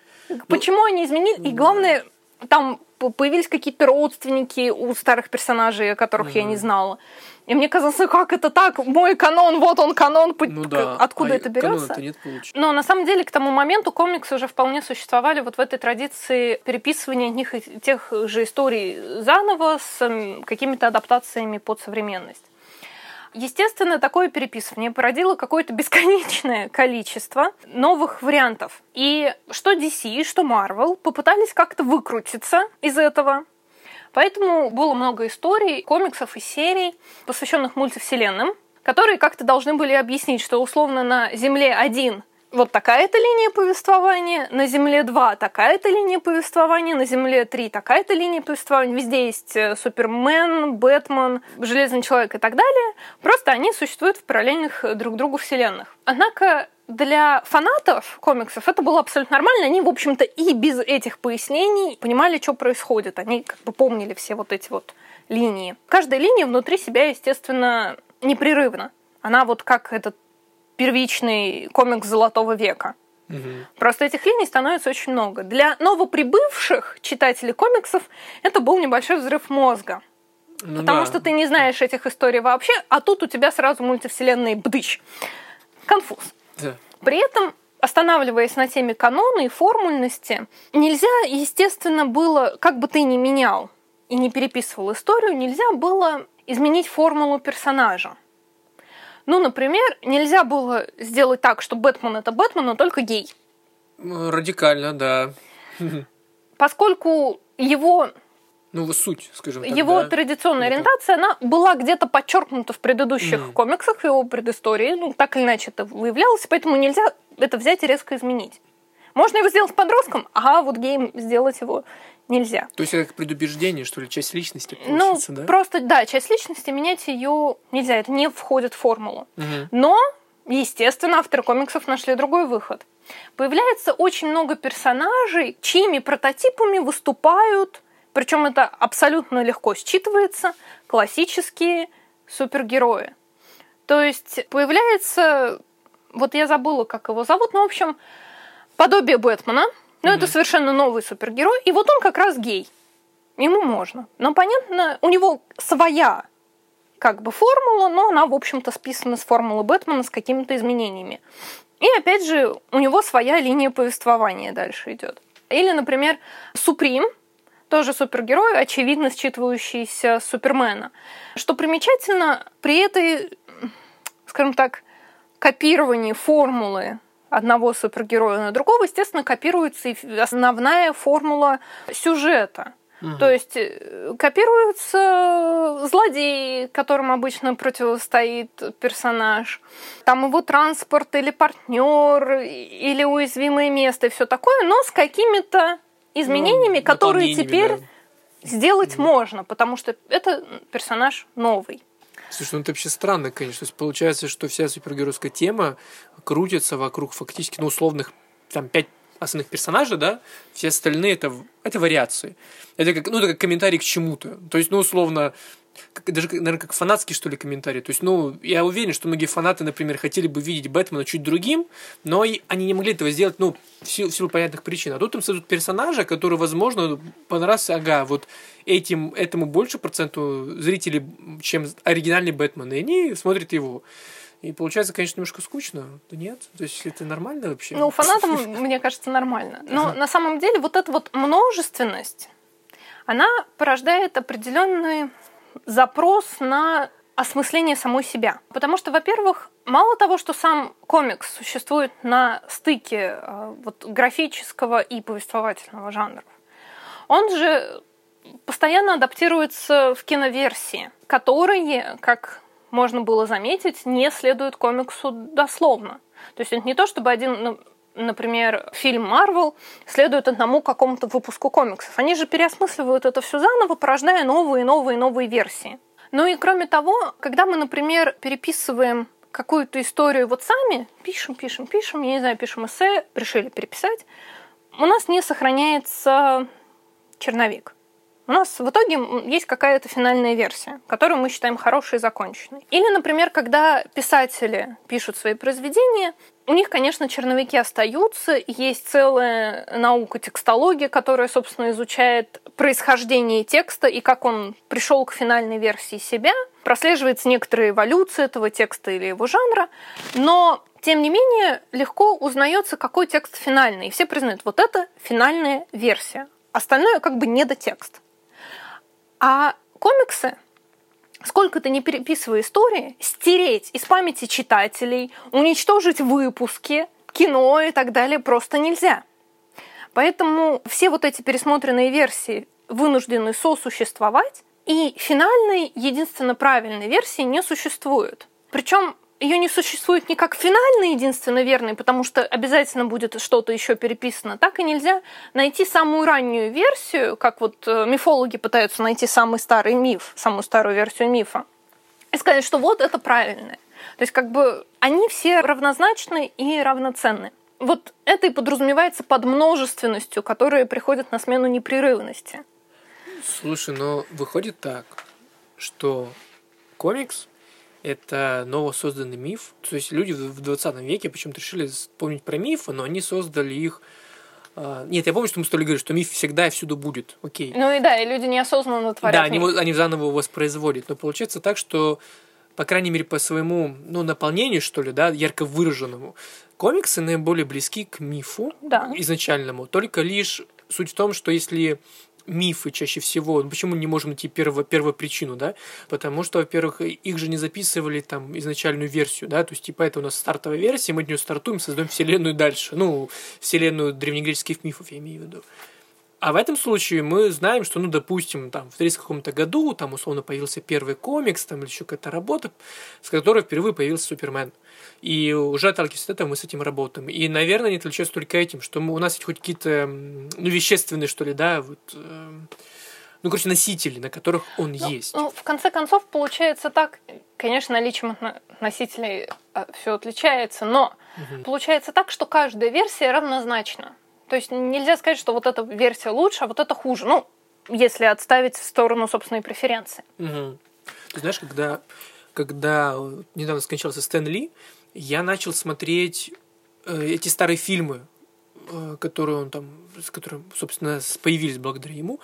Почему они изменили? И главное, там появились какие-то родственники у старых персонажей, о которых я не знала. И мне казалось, ну как это так? Мой канон, вот он канон, Ну да. откуда а это берется? нет. Но на самом деле к тому моменту комиксы уже вполне существовали вот в этой традиции переписывания них и тех же историй заново с какими-то адаптациями под современность. Естественно, такое переписывание породило какое-то бесконечное количество новых вариантов. И что DC, что Marvel попытались как-то выкрутиться из этого. Поэтому было много историй, комиксов и серий, посвященных мультивселенным, которые как-то должны были объяснить, что условно на Земле один вот такая-то линия повествования, на Земле 2 такая-то линия повествования, на Земле 3 такая-то линия повествования. Везде есть э, Супермен, Бэтмен, Железный Человек и так далее. Просто они существуют в параллельных э, друг другу вселенных. Однако для фанатов комиксов это было абсолютно нормально. Они, в общем-то, и без этих пояснений понимали, что происходит. Они как бы помнили все вот эти вот линии. Каждая линия внутри себя, естественно, непрерывна. Она вот как этот первичный комикс Золотого века. Просто этих линий становится очень много. Для новоприбывших читателей комиксов это был небольшой взрыв мозга. Ну, потому да. что ты не знаешь этих историй вообще, а тут у тебя сразу мультивселенные бдыщ. Конфуз. Да. При этом останавливаясь на теме канона и формульности, нельзя, естественно, было, как бы ты ни менял и не переписывал историю, нельзя было изменить формулу персонажа. Ну, например, нельзя было сделать так, что Бэтмен это Бэтмен, но только гей. Радикально, да. Поскольку его ну, суть, скажем так. Его да? традиционная это... ориентация, она была где-то подчеркнута в предыдущих mm. комиксах, в его предыстории. Ну, так или иначе это выявлялось, поэтому нельзя это взять и резко изменить. Можно его сделать подростком, а вот гейм сделать его нельзя. То есть это как предубеждение, что ли, часть личности Ну, да? просто, да, часть личности, менять ее нельзя, это не входит в формулу. Угу. Но, естественно, авторы комиксов нашли другой выход. Появляется очень много персонажей, чьими прототипами выступают причем это абсолютно легко считывается, классические супергерои. То есть появляется, вот я забыла, как его зовут, но, в общем, подобие Бэтмена, но mm-hmm. это совершенно новый супергерой, и вот он как раз гей. Ему можно. Но, понятно, у него своя как бы формула, но она, в общем-то, списана с формулы Бэтмена с какими-то изменениями. И, опять же, у него своя линия повествования дальше идет. Или, например, Суприм – тоже супергерой, очевидно считывающийся с Супермена. Что примечательно, при этой, скажем так, копировании формулы одного супергероя на другого, естественно, копируется и основная формула сюжета. Угу. То есть э, копируются злодеи, которым обычно противостоит персонаж, там его транспорт или партнер, или уязвимое место и все такое, но с какими-то изменениями, ну, которые теперь да. сделать mm. можно, потому что это персонаж новый. Слушай, ну это вообще странно, конечно. То есть получается, что вся супергеройская тема крутится вокруг фактически, ну, условных там пять основных персонажей, да, все остальные это, это вариации. Это как, ну, это как комментарий к чему-то. То есть, ну, условно, как, даже, наверное, как фанатский, что ли, комментарий. То есть, ну, я уверен, что многие фанаты, например, хотели бы видеть Бэтмена чуть другим, но и они не могли этого сделать, ну, в силу, в силу понятных причин. А тут им создают персонажа, который, возможно, понравился, ага, вот этим, этому больше проценту зрителей, чем оригинальный Бэтмен, и они смотрят его. И получается, конечно, немножко скучно. Да нет? То есть это нормально вообще? Ну, фанатам, мне кажется, нормально. Но на самом деле вот эта вот множественность, она порождает определенный запрос на осмысление самой себя. Потому что, во-первых, мало того, что сам комикс существует на стыке э, вот, графического и повествовательного жанров, он же постоянно адаптируется в киноверсии, которые, как можно было заметить, не следуют комиксу дословно. То есть это не то, чтобы один ну, например, фильм Марвел следует одному какому-то выпуску комиксов. Они же переосмысливают это все заново, порождая новые, новые, новые версии. Ну и кроме того, когда мы, например, переписываем какую-то историю вот сами, пишем, пишем, пишем, я не знаю, пишем эссе, решили переписать, у нас не сохраняется черновик. У нас в итоге есть какая-то финальная версия, которую мы считаем хорошей и законченной. Или, например, когда писатели пишут свои произведения, у них, конечно, черновики остаются, есть целая наука текстология, которая, собственно, изучает происхождение текста и как он пришел к финальной версии себя. Прослеживается некоторая эволюция этого текста или его жанра, но тем не менее, легко узнается, какой текст финальный. И все признают, вот это финальная версия. Остальное как бы недотекст. А комиксы сколько ты не переписывай истории, стереть из памяти читателей, уничтожить выпуски, кино и так далее просто нельзя. Поэтому все вот эти пересмотренные версии вынуждены сосуществовать, и финальной, единственно правильной версии не существует. Причем ее не существует не как финальный, единственно верный, потому что обязательно будет что-то еще переписано, так и нельзя найти самую раннюю версию, как вот э, мифологи пытаются найти самый старый миф, самую старую версию мифа, и сказать, что вот это правильное. То есть как бы они все равнозначны и равноценны. Вот это и подразумевается под множественностью, которая приходит на смену непрерывности. Слушай, но выходит так, что комикс это новосозданный миф. То есть люди в 20 веке почему-то решили вспомнить про мифы, но они создали их а, нет, я помню, что мы стали говорить, что миф всегда и всюду будет. Окей. Ну и да, и люди неосознанно творят. Да, они, они заново воспроизводят. Но получается так, что, по крайней мере, по своему ну, наполнению, что ли, да, ярко выраженному, комиксы наиболее близки к мифу да. изначальному. Только лишь суть в том, что если мифы чаще всего. Ну, почему не можем найти перво, первопричину, да? Потому что, во-первых, их же не записывали там изначальную версию, да, то есть, типа, это у нас стартовая версия, мы от нее стартуем, создаем вселенную дальше. Ну, вселенную древнегреческих мифов, я имею в виду. А в этом случае мы знаем, что, ну, допустим, там, в 30 каком-то году, там, условно, появился первый комикс, там, или еще какая-то работа, с которой впервые появился Супермен. И уже отталкиваясь от этого, мы с этим работаем. И, наверное, не отличается только этим, что мы, у нас есть хоть какие-то, ну, вещественные, что ли, да, вот, э, ну, короче, носители, на которых он ну, есть. Ну, в конце концов, получается так, конечно, наличием носителей а, все отличается, но угу. получается так, что каждая версия равнозначна. То есть нельзя сказать, что вот эта версия лучше, а вот эта хуже. Ну, если отставить в сторону собственной преференции. Угу. Ты знаешь, когда, когда недавно скончался Стэн Ли, я начал смотреть э, эти старые фильмы, э, которые он там, с которыми, собственно, появились благодаря ему.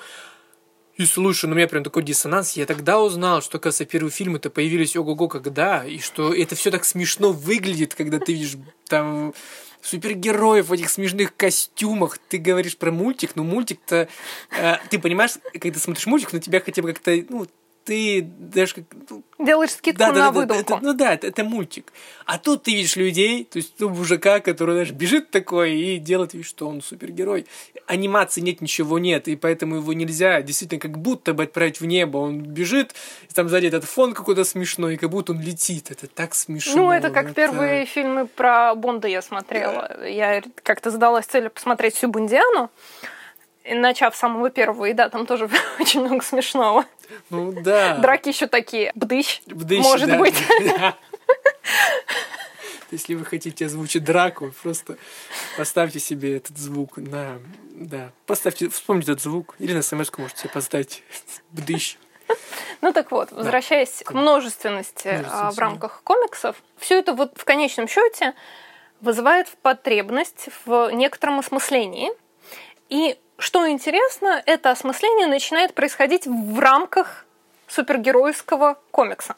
И слушай, ну у меня прям такой диссонанс. Я тогда узнал, что, оказывается, первые фильмы-то появились ого-го когда, и что это все так смешно выглядит, когда ты видишь там супергероев в этих смешных костюмах. Ты говоришь про мультик, но мультик-то... Э, ты понимаешь, когда смотришь мультик, на тебя хотя бы как-то... Ну, ты даже как... Ну, Делаешь скидку да, на да, выдумку. Это, ну да, это, это мультик. А тут ты видишь людей, то есть ну, мужика, который знаешь, бежит такой и делает вид, что он супергерой. Анимации нет, ничего нет, и поэтому его нельзя действительно как будто бы отправить в небо. Он бежит, и там сзади этот фон какой-то смешной, и как будто он летит. Это так смешно. Ну, это как это... первые фильмы про Бонда я смотрела. Да. Я как-то задалась целью посмотреть всю Бондиану начав с самого первого, и да, там тоже *laughs* очень много смешного. Ну да. Драки еще такие. Бдыщ, Бдыщ может да. быть. *laughs* Если вы хотите озвучить драку, просто поставьте себе этот звук на... Да, поставьте, вспомните этот звук. Или на смс можете себе поставить. *laughs* Бдыщ. Ну так вот, возвращаясь да. к множественности, множественности а, в рамках комиксов, все это вот в конечном счете вызывает потребность в некотором осмыслении. И что интересно, это осмысление начинает происходить в рамках супергеройского комикса.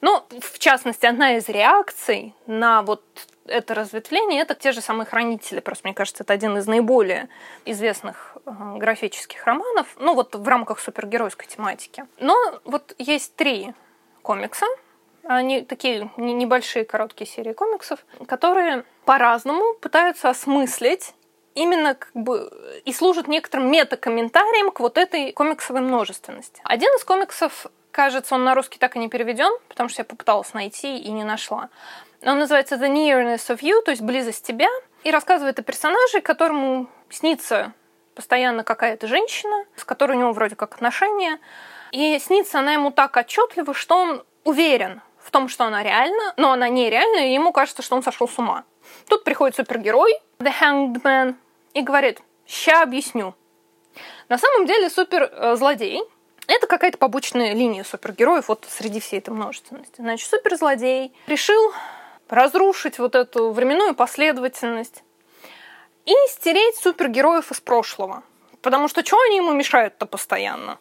Ну, в частности, одна из реакций на вот это разветвление это те же самые хранители. Просто мне кажется, это один из наиболее известных э, графических романов, ну вот в рамках супергеройской тематики. Но вот есть три комикса, они такие небольшие короткие серии комиксов, которые по-разному пытаются осмыслить именно как бы и служит некоторым метакомментарием к вот этой комиксовой множественности. Один из комиксов, кажется, он на русский так и не переведен, потому что я попыталась найти и не нашла. Он называется The Nearness of You, то есть близость тебя, и рассказывает о персонаже, которому снится постоянно какая-то женщина, с которой у него вроде как отношения, и снится она ему так отчетливо, что он уверен в том, что она реальна, но она нереальна, и ему кажется, что он сошел с ума. Тут приходит супергерой, The Hanged Man, и говорит, ща объясню. На самом деле суперзлодей – это какая-то побочная линия супергероев вот среди всей этой множественности. Значит, суперзлодей решил разрушить вот эту временную последовательность и стереть супергероев из прошлого. Потому что что они ему мешают-то постоянно?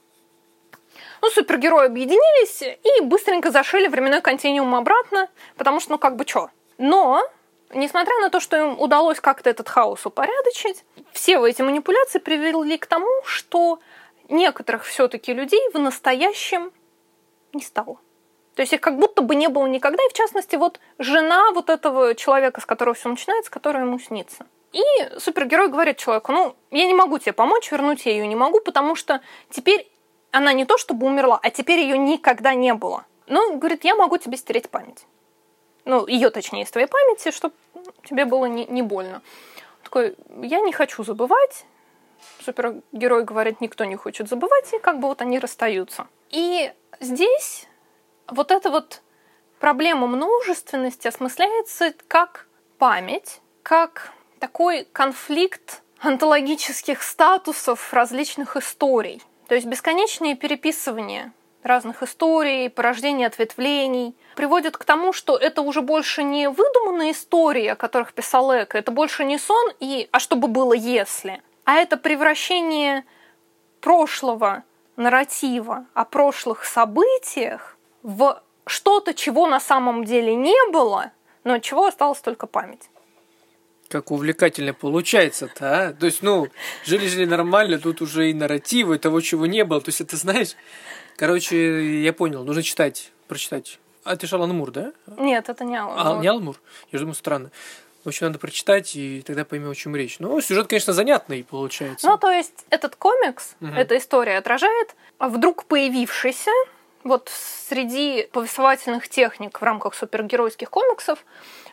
Ну, супергерои объединились и быстренько зашили временной континуум обратно, потому что, ну, как бы что. Но Несмотря на то, что им удалось как-то этот хаос упорядочить, все эти манипуляции привели к тому, что некоторых все-таки людей в настоящем не стало. То есть их как будто бы не было никогда, и в частности вот жена вот этого человека, с которого все начинается, который ему снится. И супергерой говорит человеку, ну, я не могу тебе помочь, вернуть я ее не могу, потому что теперь она не то чтобы умерла, а теперь ее никогда не было. Ну, говорит, я могу тебе стереть память ну, ее точнее из твоей памяти, чтобы тебе было не, не больно. такой, я не хочу забывать. Супергерой говорит, никто не хочет забывать, и как бы вот они расстаются. И здесь вот эта вот проблема множественности осмысляется как память, как такой конфликт онтологических статусов различных историй. То есть бесконечное переписывание разных историй, порождение ответвлений, приводит к тому, что это уже больше не выдуманные истории, о которых писал Эко, это больше не сон и «а что бы было если?», а это превращение прошлого нарратива о прошлых событиях в что-то, чего на самом деле не было, но чего осталась только память. Как увлекательно получается-то, а? То есть, ну, жили-жили нормально, тут уже и нарративы того, чего не было. То есть, это знаешь, короче, я понял, нужно читать, прочитать. А ты же Алан Мур, да? Нет, это не Алан А, не Алан Мур? Я же думаю, странно. В общем, надо прочитать, и тогда поймем, о чем речь. Ну, сюжет, конечно, занятный получается. Ну, то есть, этот комикс, угу. эта история отражает вдруг появившийся вот среди повествовательных техник в рамках супергеройских комиксов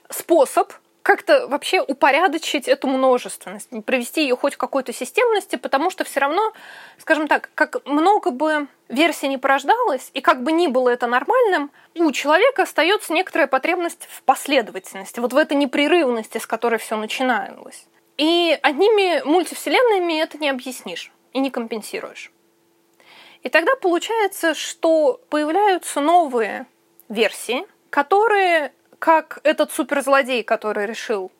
способ как-то вообще упорядочить эту множественность, привести ее хоть к какой-то системности, потому что все равно, скажем так, как много бы версий не порождалось, и как бы ни было это нормальным, у человека остается некоторая потребность в последовательности, вот в этой непрерывности, с которой все начиналось. И одними мультивселенными это не объяснишь и не компенсируешь. И тогда получается, что появляются новые версии, которые как этот суперзлодей, который решил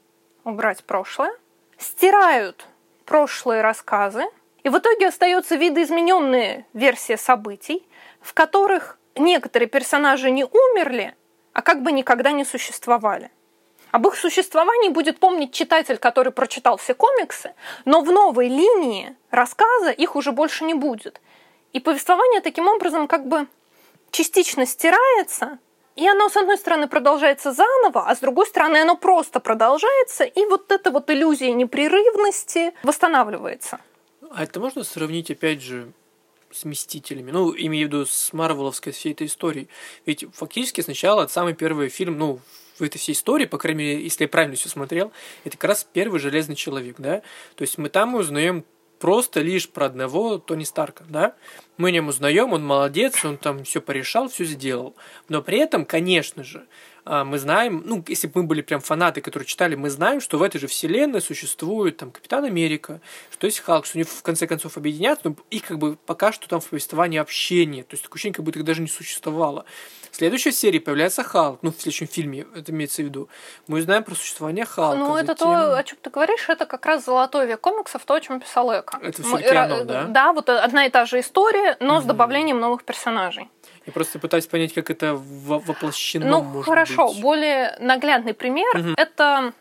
убрать прошлое, стирают прошлые рассказы, и в итоге остается видоизмененная версия событий, в которых некоторые персонажи не умерли, а как бы никогда не существовали. Об их существовании будет помнить читатель, который прочитал все комиксы, но в новой линии рассказа их уже больше не будет. И повествование таким образом как бы частично стирается, и оно, с одной стороны, продолжается заново, а с другой стороны, оно просто продолжается, и вот эта вот иллюзия непрерывности восстанавливается. А это можно сравнить, опять же, с Мстителями? Ну, имею в виду с Марвеловской всей этой историей. Ведь фактически сначала самый первый фильм, ну, в этой всей истории, по крайней мере, если я правильно все смотрел, это как раз первый Железный Человек, да? То есть мы там узнаем просто лишь про одного Тони Старка, да? Мы о нем узнаем, он молодец, он там все порешал, все сделал. Но при этом, конечно же, мы знаем, ну, если бы мы были прям фанаты, которые читали, мы знаем, что в этой же вселенной существует там Капитан Америка, что есть Халк, что они в конце концов объединятся, но их как бы пока что там в повествовании общения, то есть такое ощущение, как будто их даже не существовало. В следующей серии появляется Халк, ну, в следующем фильме, это имеется в виду. Мы узнаем про существование Халка. Ну, это затем... то, о чем ты говоришь, это как раз золотой век комиксов, то, о чем писал Эко. Это все-таки оно, да? Да, вот одна и та же история, но угу. с добавлением новых персонажей. Я просто пытаюсь понять, как это воплощено. Ну, может хорошо, быть. более наглядный пример угу. это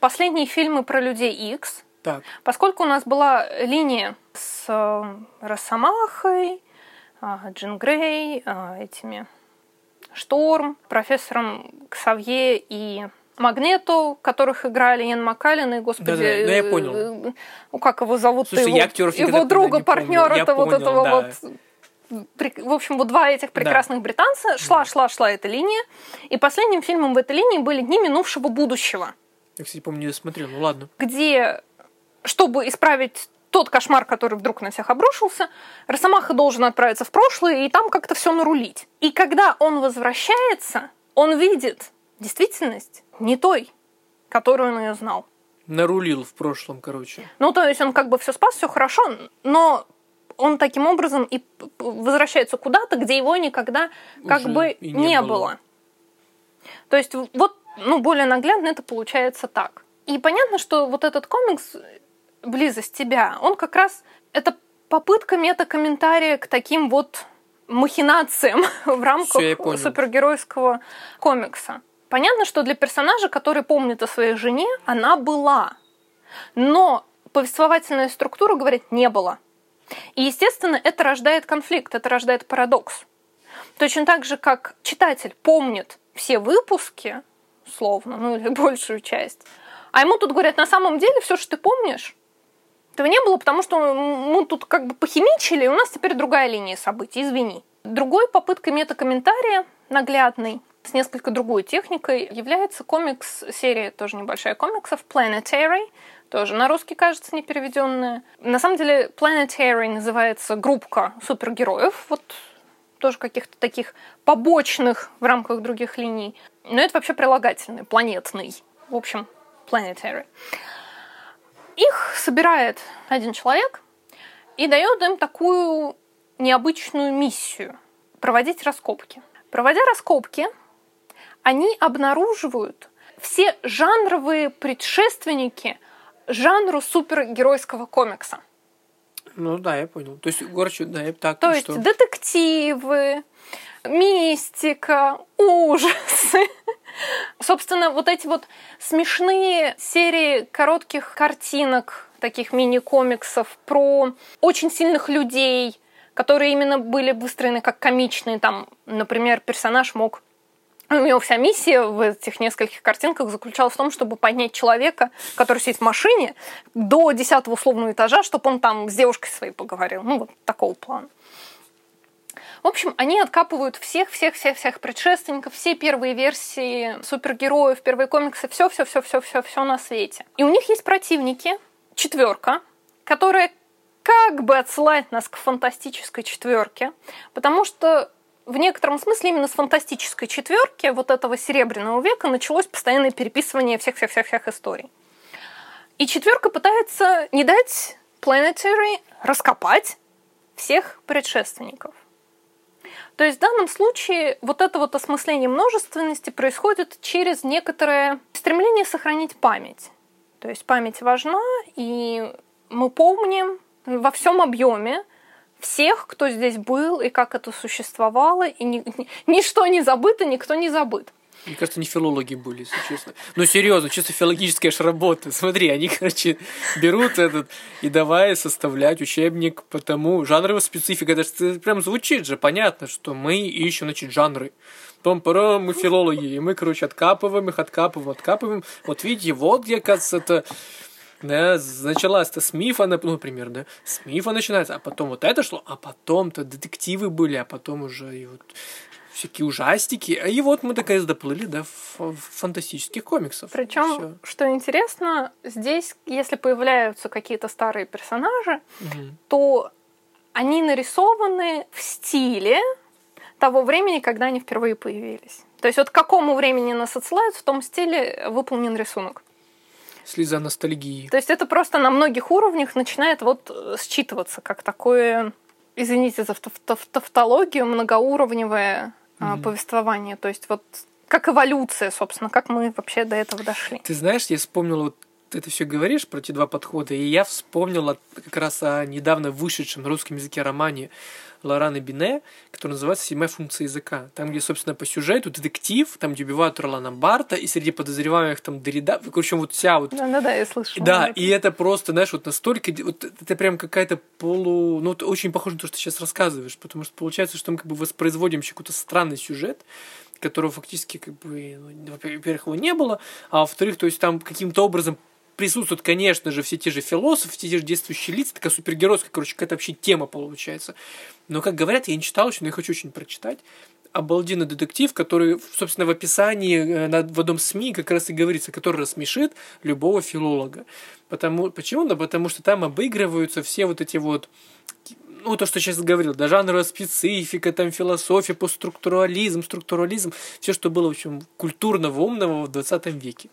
последние фильмы про людей X. Так. Поскольку у нас была линия с э, Росомахой, э, Джин Грей, э, этими Шторм, профессором Ксавье и Магнету, которых играли Ян Маккалин и, господи, да, да, да, я понял. Ну, как его зовут? Слушай, его, я актеров его друга, партнера-то вот этого да. вот в общем, вот два этих прекрасных да. британца, шла, шла, шла эта линия, и последним фильмом в этой линии были «Дни минувшего будущего». Я, кстати, помню, не смотрел, ну ладно. Где, чтобы исправить тот кошмар, который вдруг на всех обрушился, Росомаха должен отправиться в прошлое и там как-то все нарулить. И когда он возвращается, он видит действительность не той, которую он ее знал. Нарулил в прошлом, короче. Ну, то есть он как бы все спас, все хорошо, но он таким образом и возвращается куда-то, где его никогда как Уже бы не, не было. было. То есть вот, ну, более наглядно это получается так. И понятно, что вот этот комикс «Близость тебя», он как раз это попытка мета-комментария к таким вот махинациям *laughs* в рамках супергеройского комикса. Понятно, что для персонажа, который помнит о своей жене, она была. Но повествовательная структура говорит, не было. И, естественно, это рождает конфликт, это рождает парадокс. Точно так же, как читатель помнит все выпуски, словно, ну или большую часть, а ему тут говорят, на самом деле все, что ты помнишь, этого не было, потому что мы тут как бы похимичили, и у нас теперь другая линия событий, извини. Другой попыткой метакомментария, наглядный, с несколько другой техникой, является комикс, серия тоже небольшая комиксов, Planetary, тоже на русский, кажется, не переведенная. На самом деле, Planetary называется группка супергероев, вот тоже каких-то таких побочных в рамках других линий. Но это вообще прилагательный, планетный. В общем, Planetary. Их собирает один человек и дает им такую необычную миссию. проводить раскопки. Проводя раскопки, они обнаруживают все жанровые предшественники жанру супергеройского комикса. Ну да, я понял. То есть, короче, да, я так. То есть что? детективы, мистика, ужасы. Собственно, вот эти вот смешные серии коротких картинок, таких мини-комиксов про очень сильных людей, которые именно были выстроены как комичные. Там, например, персонаж мог у него вся миссия в этих нескольких картинках заключалась в том, чтобы поднять человека, который сидит в машине, до десятого условного этажа, чтобы он там с девушкой своей поговорил. Ну, вот такого плана. В общем, они откапывают всех-всех-всех-всех предшественников, все первые версии супергероев, первые комиксы, все-все-все-все-все-все на свете. И у них есть противники, четверка, которая как бы отсылает нас к фантастической четверке, потому что в некотором смысле именно с фантастической четверки вот этого серебряного века началось постоянное переписывание всех-всех-всех историй. И четверка пытается не дать Planetary раскопать всех предшественников. То есть в данном случае вот это вот осмысление множественности происходит через некоторое стремление сохранить память. То есть память важна, и мы помним во всем объеме всех, кто здесь был и как это существовало, и ни, ни, ничто не забыто, никто не забыт. Мне кажется, не филологи были, если честно. Ну, серьезно, чисто филологическая ж работа. Смотри, они, короче, берут этот и давай составлять учебник по тому жанровая специфика. Это же прям звучит же, понятно, что мы ищем, значит, жанры. Том пора мы филологи, и мы, короче, откапываем их, откапываем, откапываем. Вот видите, вот где, кажется, это да, началась-то с мифа, ну, например, да, с мифа начинается, а потом вот это шло, а потом-то детективы были, а потом уже и вот всякие ужастики, и вот мы такая доплыли до фантастических комиксов. Причем, что интересно, здесь, если появляются какие-то старые персонажи, угу. то они нарисованы в стиле того времени, когда они впервые появились. То есть вот к какому времени нас отсылают, в том стиле выполнен рисунок слеза ностальгии. То есть это просто на многих уровнях начинает вот э, считываться как такое, извините за тавтологию, многоуровневое mm-hmm. повествование. То есть вот как эволюция, собственно, как мы вообще до этого дошли. Ты знаешь, я вспомнил вот ты это все говоришь про эти два подхода, и я вспомнил как раз о недавно вышедшем на русском языке романе Лораны Бине, который называется «Седьмая функция языка». Там, где, собственно, по сюжету детектив, там, где убивают Ролана Барта, и среди подозреваемых там Дорида, в общем, вот вся вот... Да-да-да, я слышала. Да, и это просто, знаешь, вот настолько... Вот это прям какая-то полу... Ну, это очень похоже на то, что ты сейчас рассказываешь, потому что получается, что мы как бы воспроизводим еще какой-то странный сюжет, которого фактически, как бы, ну, во-первых, его не было, а во-вторых, то есть там каким-то образом присутствуют, конечно же, все те же философы, все те же действующие лица, такая супергеройская, короче, какая-то вообще тема получается. Но, как говорят, я не читал еще, но я хочу очень прочитать. Обалденный детектив, который, собственно, в описании э, на, в одном СМИ как раз и говорится, который рассмешит любого филолога. Потому, почему? Да потому что там обыгрываются все вот эти вот ну, то, что сейчас говорил, да, жанровая специфика, там, философия, постструктурализм, структурализм, все, что было, в общем, культурного, умного в 20 веке.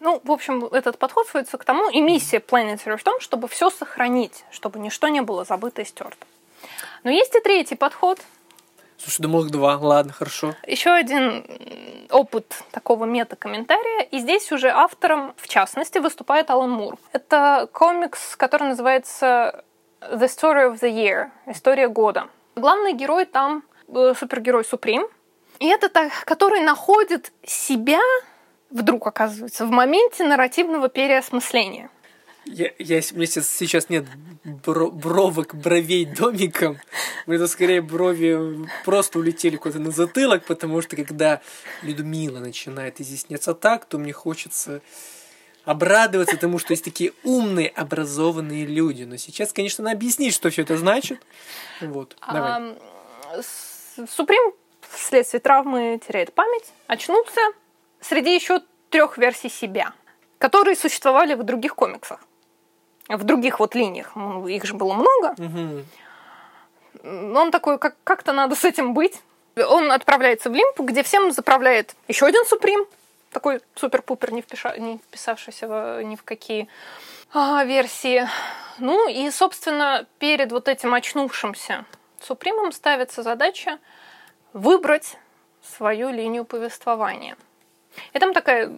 Ну, в общем, этот подход сводится к тому, и миссия Planetary в том, чтобы все сохранить, чтобы ничто не было забыто и стерто. Но есть и третий подход. Слушай, думал их два. Ладно, хорошо. Еще один опыт такого мета-комментария. И здесь уже автором, в частности, выступает Алан Мур. Это комикс, который называется The Story of the Year. История года. Главный герой там э, супергерой Суприм. И это который находит себя вдруг оказывается в моменте нарративного переосмысления. Я, я, у меня сейчас нет бро, бровок, бровей домиком. У меня скорее брови просто улетели куда-то на затылок, потому что когда Людмила начинает изъясняться так, то мне хочется обрадоваться тому, что есть такие умные, образованные люди. Но сейчас, конечно, надо объяснить, что все это значит. Вот, давай. Суприм вследствие травмы теряет память, очнутся, среди еще трех версий себя, которые существовали в других комиксах, в других вот линиях. Их же было много. Угу. Он такой, как- как-то надо с этим быть. Он отправляется в Лимп, где всем заправляет еще один Суприм, такой супер-пупер, не, впиша... не вписавшийся в... ни в какие а, версии. Ну и, собственно, перед вот этим очнувшимся Супримам ставится задача выбрать свою линию повествования. И там такая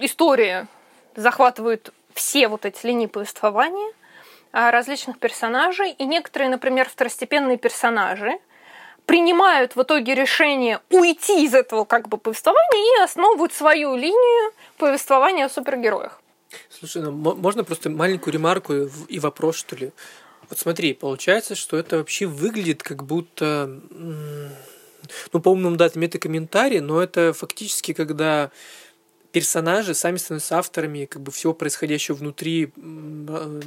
история захватывает все вот эти линии повествования а, различных персонажей, и некоторые, например, второстепенные персонажи принимают в итоге решение уйти из этого как бы повествования и основывают свою линию повествования о супергероях. Слушай, ну, можно просто маленькую ремарку и вопрос, что ли? Вот смотри, получается, что это вообще выглядит как будто... Ну, по-умному, да, это метакомментарий, но это фактически, когда персонажи сами становятся авторами как бы всего происходящего внутри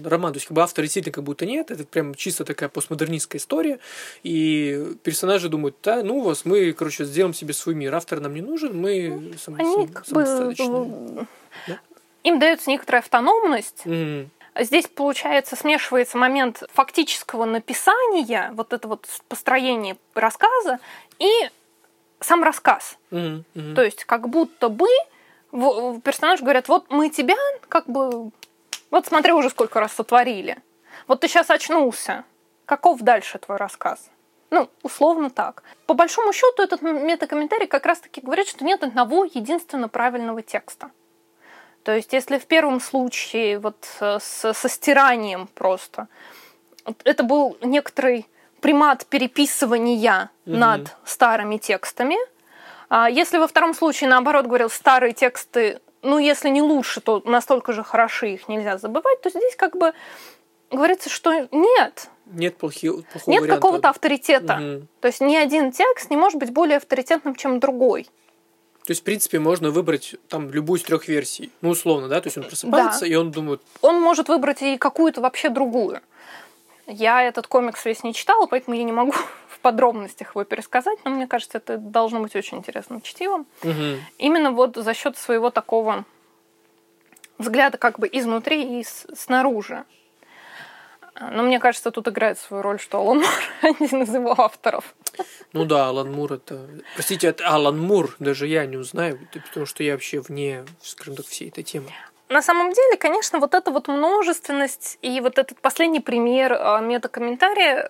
романа. То есть как бы автора действительно как будто нет, это прям чисто такая постмодернистская история, и персонажи думают, да, ну вас, мы, короче, сделаем себе свой мир, автор нам не нужен, мы сам, Они сам, бы... Да? Им дается некоторая автономность, mm-hmm. Здесь, получается, смешивается момент фактического написания, вот это вот построение рассказа, и сам рассказ. Mm-hmm. Mm-hmm. То есть, как будто бы персонаж говорят, вот мы тебя как бы... Вот смотри, уже сколько раз сотворили. Вот ты сейчас очнулся. Каков дальше твой рассказ? Ну, условно так. По большому счету, этот метакомментарий как раз-таки говорит, что нет одного единственно правильного текста. То есть, если в первом случае вот э, с, со стиранием просто, это был некоторый примат переписывания mm-hmm. над старыми текстами, а если во втором случае, наоборот, говорил, старые тексты, ну, если не лучше, то настолько же хороши, их нельзя забывать, то здесь как бы говорится, что нет. Нет плохих, плохого Нет какого-то авторитета. Угу. То есть ни один текст не может быть более авторитетным, чем другой. То есть, в принципе, можно выбрать там любую из трех версий. Ну, условно, да? То есть он просыпается, да. и он думает... Он может выбрать и какую-то вообще другую. Я этот комикс весь не читала, поэтому я не могу *laughs* в подробностях его пересказать, но мне кажется, это должно быть очень интересным чтивом. Угу. Именно вот за счет своего такого взгляда как бы изнутри и снаружи. Но мне кажется, тут играет свою роль, что Алан Мур *laughs* один из его авторов. Ну да, Алан Мур это... Простите, это Алан Мур, даже я не узнаю, потому что я вообще вне, скажем так, всей этой темы. На самом деле, конечно, вот эта вот множественность и вот этот последний пример а, метакомментария,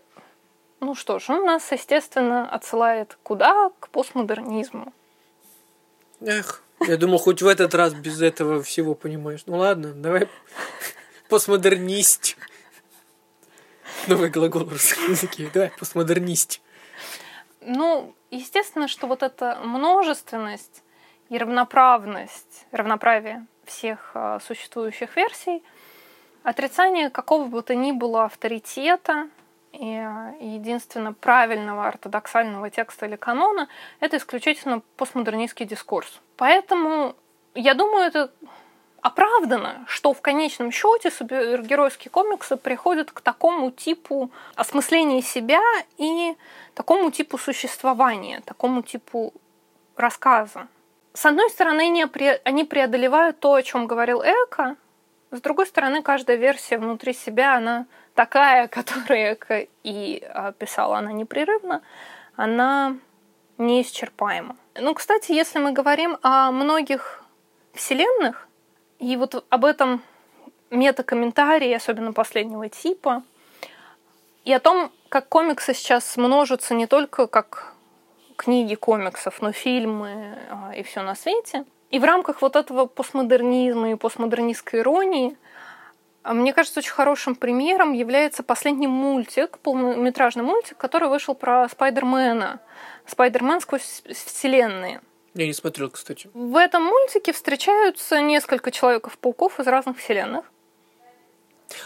ну что ж, он нас, естественно, отсылает куда? К постмодернизму. Эх, я думал, хоть в этот раз без этого всего понимаешь. Ну ладно, давай постмодернист. Новый глагол в русском языке. Давай, постмодернист. Ну, естественно, что вот эта множественность и равноправность, равноправие всех а, существующих версий, отрицание какого бы то ни было авторитета и а, единственно правильного ортодоксального текста или канона — это исключительно постмодернистский дискурс. Поэтому я думаю, это оправдано, что в конечном счете супергеройские комиксы приходят к такому типу осмысления себя и такому типу существования, такому типу рассказа. С одной стороны, они преодолевают то, о чем говорил Эко, с другой стороны, каждая версия внутри себя, она такая, *laughs* которую Эко и а, писала она непрерывно, она неисчерпаема. Ну, кстати, если мы говорим о многих вселенных, и вот об этом метакомментарии, особенно последнего типа, и о том, как комиксы сейчас множатся не только как книги комиксов, но фильмы а, и все на свете. И в рамках вот этого постмодернизма и постмодернистской иронии а, мне кажется, очень хорошим примером является последний мультик, полнометражный мультик, который вышел про Спайдермена. Спайдермен сквозь вселенные. Я не смотрел, кстати. В этом мультике встречаются несколько Человеков-пауков из разных вселенных.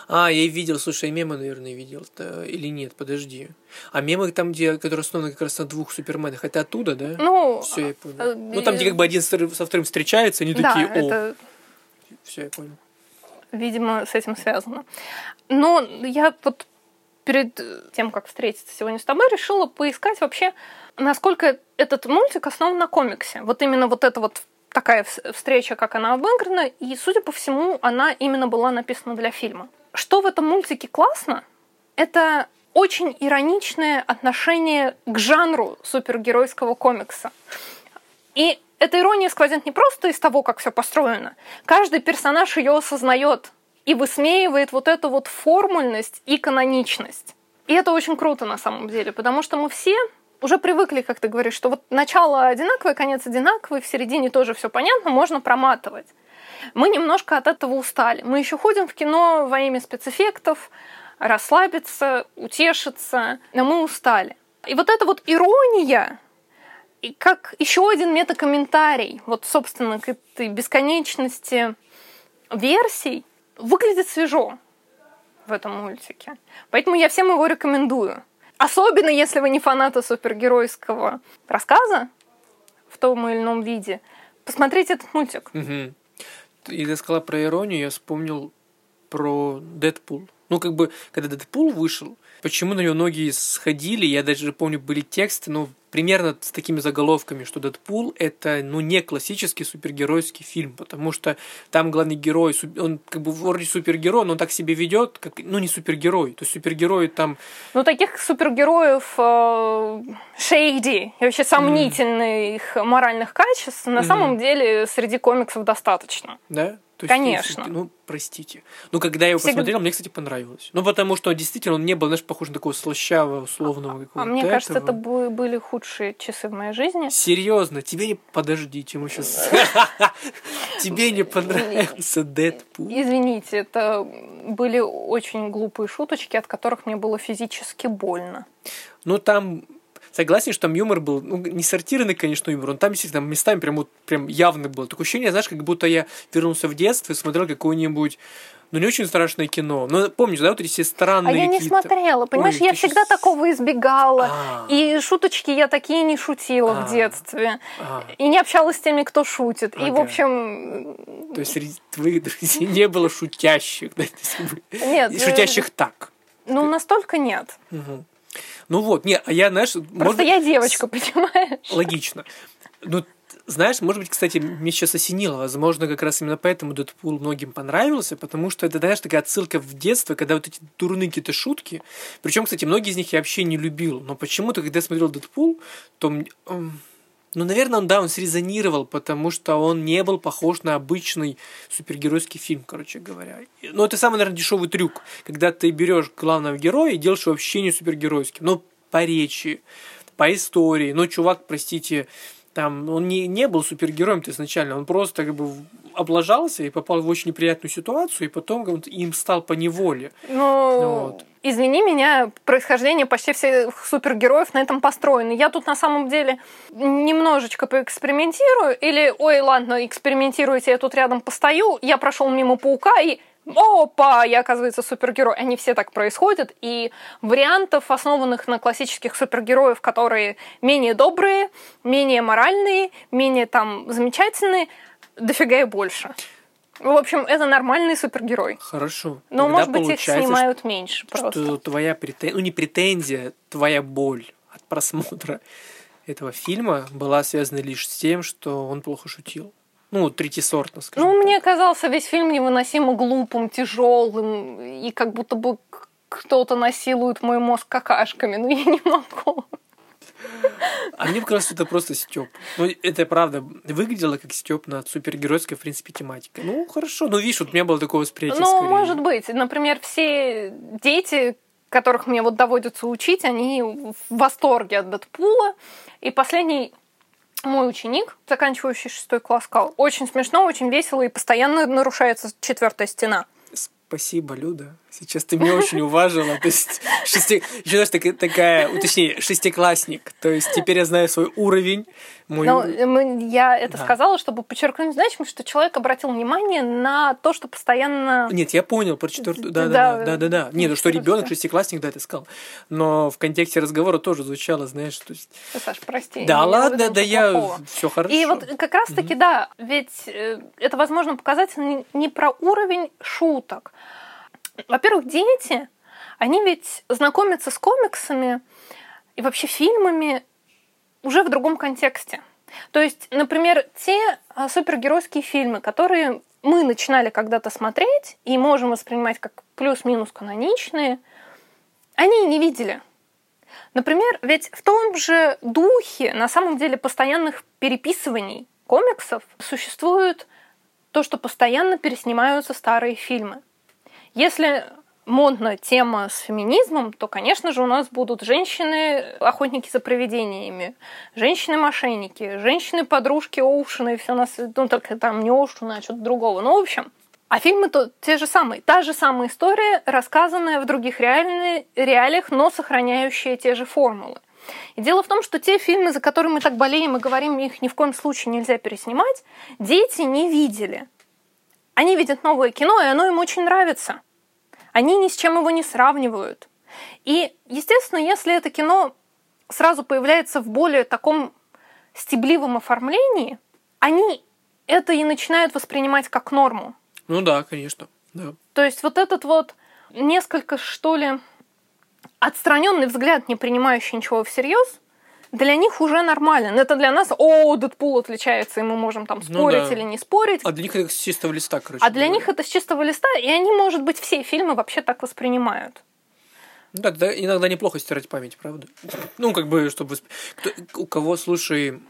А, я видел, слушай, я мемы, наверное, видел. Или нет, подожди. А мемы там, где, которые основаны как раз на двух суперменах, это оттуда, да? Ну, все, я понял. Э, ну, там, где как бы один со вторым встречаются, они да, такие, о. Это... Все, я понял. Видимо, с этим связано. Но я вот перед тем, как встретиться сегодня с тобой, решила поискать вообще, насколько этот мультик основан на комиксе. Вот именно вот эта вот такая встреча, как она обыграна, и, судя по всему, она именно была написана для фильма. Что в этом мультике классно, это очень ироничное отношение к жанру супергеройского комикса. И эта ирония сквозит не просто из того, как все построено. Каждый персонаж ее осознает и высмеивает вот эту вот формульность и каноничность. И это очень круто на самом деле, потому что мы все уже привыкли, как ты говоришь, что вот начало одинаковое, конец одинаковый, в середине тоже все понятно, можно проматывать. Мы немножко от этого устали. Мы еще ходим в кино во имя спецэффектов, расслабиться, утешиться, но мы устали. И вот эта вот ирония, и как еще один метакомментарий, вот, собственно, к этой бесконечности версий, выглядит свежо в этом мультике. Поэтому я всем его рекомендую. Особенно, если вы не фанаты супергеройского рассказа в том или ином виде, посмотрите этот мультик. Угу. И ты сказала про иронию, я вспомнил про Дэдпул. Ну, как бы, когда Дэдпул вышел, почему на него многие сходили, я даже помню, были тексты, ну, примерно с такими заголовками, что Дэдпул это ну не классический супергеройский фильм, потому что там главный герой, он как бы вроде супергерой, но он так себя ведет, как ну не супергерой, то есть супергерой там. Ну таких супергероев э, шейди и вообще сомнительных mm. моральных качеств на mm-hmm. самом деле среди комиксов достаточно. Да. То есть, Конечно. Ну, простите. Ну, когда я его Всегда... посмотрел, мне, кстати, понравилось. Ну, потому что действительно он не был, знаешь, похож на такого слащавого, условного А, а мне этого. кажется, это были худшие часы в моей жизни. Серьезно, тебе не... Подождите, мы сейчас... *laughs* Тебе не понравился Дэдпул? Извините, это были очень глупые шуточки, от которых мне было физически больно. Ну, там согласен, что там юмор был, ну, не сортированный, конечно, юмор, он там действительно местами прям, вот, прям явно был. Такое ощущение, знаешь, как будто я вернулся в детство и смотрел какое-нибудь ну, не очень страшное кино. Но помнишь, да, вот эти все странные А я не смотрела, понимаешь, Ой, я всегда сейчас... такого избегала. А-а-а. И шуточки я такие не шутила в детстве. А-а-а. И не общалась с теми, кто шутит. И, в общем... То есть среди твоих друзей не было шутящих? Нет. Шутящих э, так. Ну, настолько нет. Угу. Ну вот, не, а я, знаешь... Просто может... я девочка, понимаешь? Логично. Ну, знаешь, может быть, кстати, мне сейчас осенило, возможно, как раз именно поэтому Дэдпул многим понравился, потому что это, знаешь, такая отсылка в детство, когда вот эти дурные какие-то шутки, причем, кстати, многие из них я вообще не любил, но почему-то, когда я смотрел Дэдпул, то ну, наверное, он, да, он срезонировал, потому что он не был похож на обычный супергеройский фильм, короче говоря. Ну, это самый, наверное, дешевый трюк, когда ты берешь главного героя и делаешь его вообще не супергеройским. Ну, по речи, по истории. Ну, чувак, простите, там, он не, не был супергероем-то изначально, он просто как бы облажался и попал в очень неприятную ситуацию, и потом он им стал по неволе. Ну, вот. извини меня, происхождение почти всех супергероев на этом построено. Я тут на самом деле немножечко поэкспериментирую, или, ой, ладно, экспериментируйте, я тут рядом постою, я прошел мимо паука и опа, я, оказывается, супергерой. Они все так происходят, и вариантов, основанных на классических супергероев, которые менее добрые, менее моральные, менее там замечательные, дофига и больше. В общем, это нормальный супергерой. Хорошо. Но, Тогда может быть, их снимают что, меньше просто. Что твоя претензия, ну не претензия, твоя боль от просмотра этого фильма была связана лишь с тем, что он плохо шутил. Ну, третьесортно, скажем. Ну, так. мне казался весь фильм невыносимо глупым, тяжелым, и как будто бы кто-то насилует мой мозг какашками, но я не могу. А мне показалось, что это просто Степ. Ну, это правда выглядело как Степ над супергеройской, в принципе, тематикой. Ну, хорошо. Ну, видишь, вот у меня было такое восприятие. Ну, скорее. может быть. Например, все дети, которых мне вот доводится учить, они в восторге от Дэдпула. И последний мой ученик, заканчивающий шестой класс, сказал, очень смешно, очень весело и постоянно нарушается четвертая стена. Спасибо, Люда. Сейчас ты меня очень уважила. То есть, шести... еще знаешь, такая, такая, точнее, шестиклассник. То есть, теперь я знаю свой уровень. Мой Но уровень. я это да. сказала, чтобы подчеркнуть значимость, что человек обратил внимание на то, что постоянно... Нет, я понял про четвертую. Да, да, да, да, да. да. Нет, ну что ребенок шестиклассник, да, это сказал. Но в контексте разговора тоже звучало, знаешь, то есть... Саш, прости. Да, ладно, да, я... Все хорошо. И вот как раз-таки, да, ведь э, это, возможно, показатель не про уровень шуток, во-первых, дети, они ведь знакомятся с комиксами и вообще фильмами уже в другом контексте. То есть, например, те а, супергеройские фильмы, которые мы начинали когда-то смотреть и можем воспринимать как плюс-минус каноничные, они не видели. Например, ведь в том же духе, на самом деле, постоянных переписываний комиксов существует то, что постоянно переснимаются старые фильмы. Если модна тема с феминизмом, то, конечно же, у нас будут женщины-охотники за привидениями, женщины-мошенники, женщины-подружки Оушена и все нас, ну, только там не Оушена, а что-то другого. Ну, в общем, а фильмы то те же самые. Та же самая история, рассказанная в других реалиях, но сохраняющая те же формулы. И дело в том, что те фильмы, за которые мы так болеем и говорим, их ни в коем случае нельзя переснимать, дети не видели. Они видят новое кино, и оно им очень нравится. Они ни с чем его не сравнивают. И, естественно, если это кино сразу появляется в более таком стебливом оформлении, они это и начинают воспринимать как норму. Ну да, конечно. Да. То есть вот этот вот несколько, что ли, отстраненный взгляд, не принимающий ничего всерьез, для них уже нормально. Это для нас, о, Дэдпул отличается, и мы можем там ну спорить ну, да. или не спорить. А для них это с чистого листа, короче. А для говоря. них это с чистого листа, и они, может быть, все фильмы вообще так воспринимают. Ну да, да, иногда неплохо стирать память, правда? Ну, как бы, чтобы... У кого, слушай,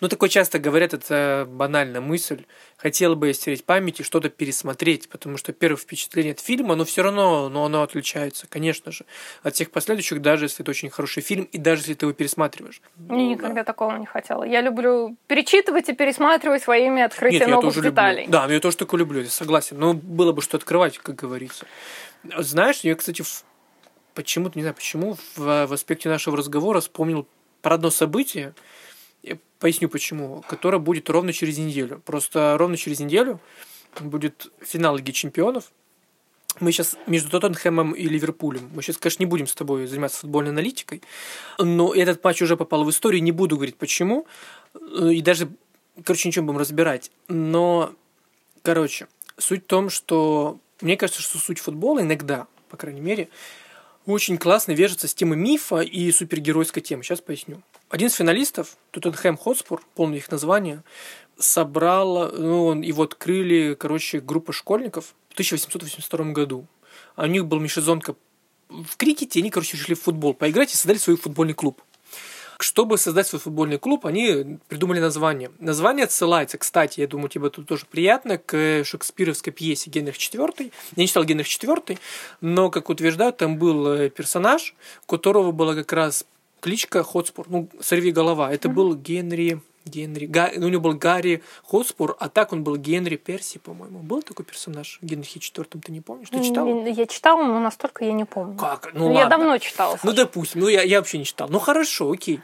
ну, такое часто говорят, это банальная мысль. Хотел бы я стереть память и что-то пересмотреть, потому что первое впечатление от фильма, но все равно, но оно отличается, конечно же, от всех последующих, даже если это очень хороший фильм, и даже если ты его пересматриваешь. Я ну, никогда да. такого не хотела. Я люблю перечитывать и пересматривать во имя открытия Нет, новых деталей. Люблю. Да, я тоже такое люблю, я согласен. Но было бы что открывать, как говорится. Знаешь, я, кстати, почему-то, не знаю почему, в, в аспекте нашего разговора вспомнил про одно событие, я поясню почему. Которая будет ровно через неделю. Просто ровно через неделю будет финал Лиги Чемпионов. Мы сейчас между Тоттенхэмом и Ливерпулем. Мы сейчас, конечно, не будем с тобой заниматься футбольной аналитикой, но этот матч уже попал в историю. Не буду говорить почему. И даже, короче, ничего будем разбирать. Но, короче, суть в том, что мне кажется, что суть футбола иногда, по крайней мере, очень классно вяжется с темой мифа и супергеройской темы. Сейчас поясню. Один из финалистов, Тоттенхэм Хотспур, полное их название, собрал, ну, его открыли, короче, группа школьников в 1882 году. А у них был межсезонка в крикете, они, короче, решили в футбол поиграть и создали свой футбольный клуб. Чтобы создать свой футбольный клуб, они придумали название. Название отсылается, кстати, я думаю, тебе тут тоже приятно, к шекспировской пьесе Генрих IV. Я не читал Генрих IV, но, как утверждают, там был э, персонаж, у которого была как раз кличка Хотспур, ну, сорви голова. Это mm-hmm. был Генри Генри. Га... Ну, у него был Гарри Хотспур, а так он был Генри Перси, по-моему. Был такой персонаж в Генрихе IV, ты не помнишь? Ты читал? Я читал, но настолько я не помню. Как? Ну, я ладно. давно читала. Ну, допустим. Ну, я, я вообще не читал. Ну, хорошо, окей.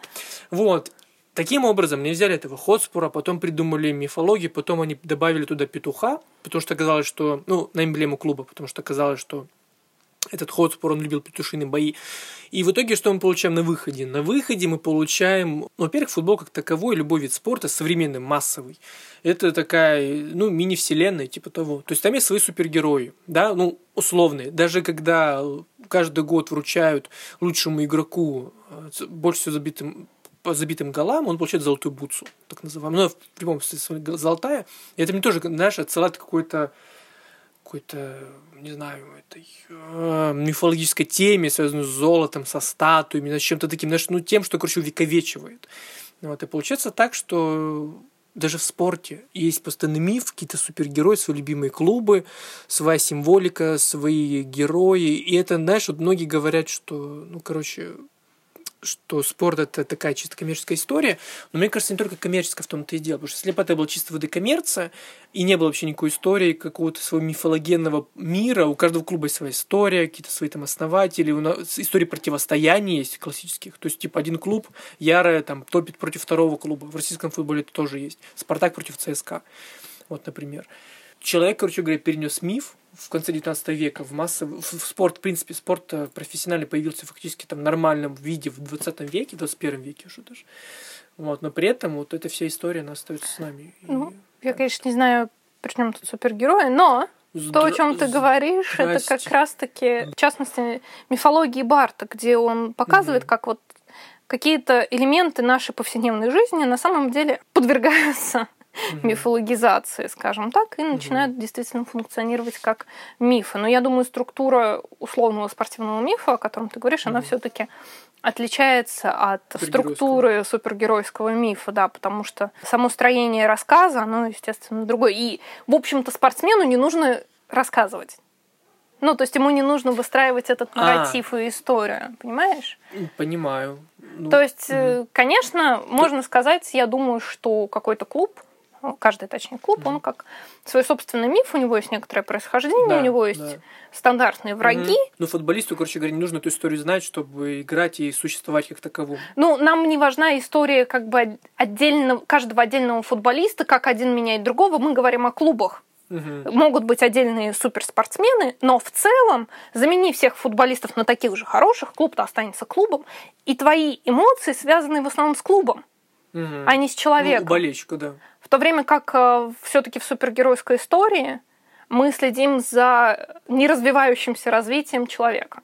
Вот. Таким образом, они взяли этого Хотспура, потом придумали мифологию, потом они добавили туда петуха, потому что оказалось, что... Ну, на эмблему клуба, потому что оказалось, что этот Хотспур, он любил петушиные бои. И в итоге что мы получаем на выходе? На выходе мы получаем, ну, во-первых, футбол как таковой, любой вид спорта, современный, массовый. Это такая, ну, мини-вселенная, типа того. То есть там есть свои супергерои, да, ну, условные. Даже когда каждый год вручают лучшему игроку э, больше всего забитым по забитым голам, он получает золотую бутсу, так называемую. Ну, в любом смысле, золотая. И это мне тоже, знаешь, отсылает какой-то какой-то, не знаю, этой э, мифологической теме, связанной с золотом, со статуями, с чем-то таким, знаешь, ну, тем, что, короче, увековечивает. Вот, и получается так, что даже в спорте есть постоянный миф, какие-то супергерои, свои любимые клубы, своя символика, свои герои. И это, знаешь, вот многие говорят, что, ну, короче, что спорт это такая чисто коммерческая история, но мне кажется, не только коммерческая в том-то и дело, потому что если бы это была чисто воды коммерция, и не было вообще никакой истории какого-то своего мифологенного мира, у каждого клуба есть своя история, какие-то свои там основатели, у нас истории противостояния есть классических, то есть типа один клуб ярое там топит против второго клуба, в российском футболе это тоже есть, Спартак против ЦСКА, вот, например. Человек, короче говоря, перенес миф, в конце 19 века в массовый в спорт, в принципе, спорт э, профессиональный появился фактически там в нормальном виде в 20 веке, в 21 веке уже даже. Вот, но при этом вот эта вся история, она остается с нами. Ну, и... я, конечно, не знаю, при чем тут супергерои, но Здра... то, о чем ты говоришь, Здрасте. это как раз-таки, в частности, мифологии Барта, где он показывает, угу. как вот какие-то элементы нашей повседневной жизни на самом деле подвергаются угу. мифологизации, скажем так, и начинают угу. действительно функционировать как мифы. Но я думаю, структура условного спортивного мифа, о котором ты говоришь, угу. она все-таки отличается от структуры супергеройского мифа, да, потому что само строение рассказа, оно, естественно, другое. И, в общем-то, спортсмену не нужно рассказывать. Ну, то есть ему не нужно выстраивать этот А. нарратив и историю, понимаешь? Понимаю. Ну, То есть, э, конечно, можно сказать, я думаю, что какой-то клуб, каждый, точнее, клуб, он как свой собственный миф, у него есть некоторое происхождение, Да, у него есть да. стандартные враги. Мгм. Ну, футболисту, короче говоря, не нужно эту историю знать, чтобы играть и существовать как таковому. Ну, нам не важна история как бы отдельно, каждого отдельного футболиста, как один меняет другого. Мы говорим о клубах. Мгм. Могут быть отдельные суперспортсмены, но в целом замени всех футболистов на таких же хороших, клуб-то останется клубом, и твои эмоции связаны в основном с клубом, Мгм. а не с Ну, человеком. у болельщика, да. В то время как все-таки в супергеройской истории мы следим за неразвивающимся развитием человека,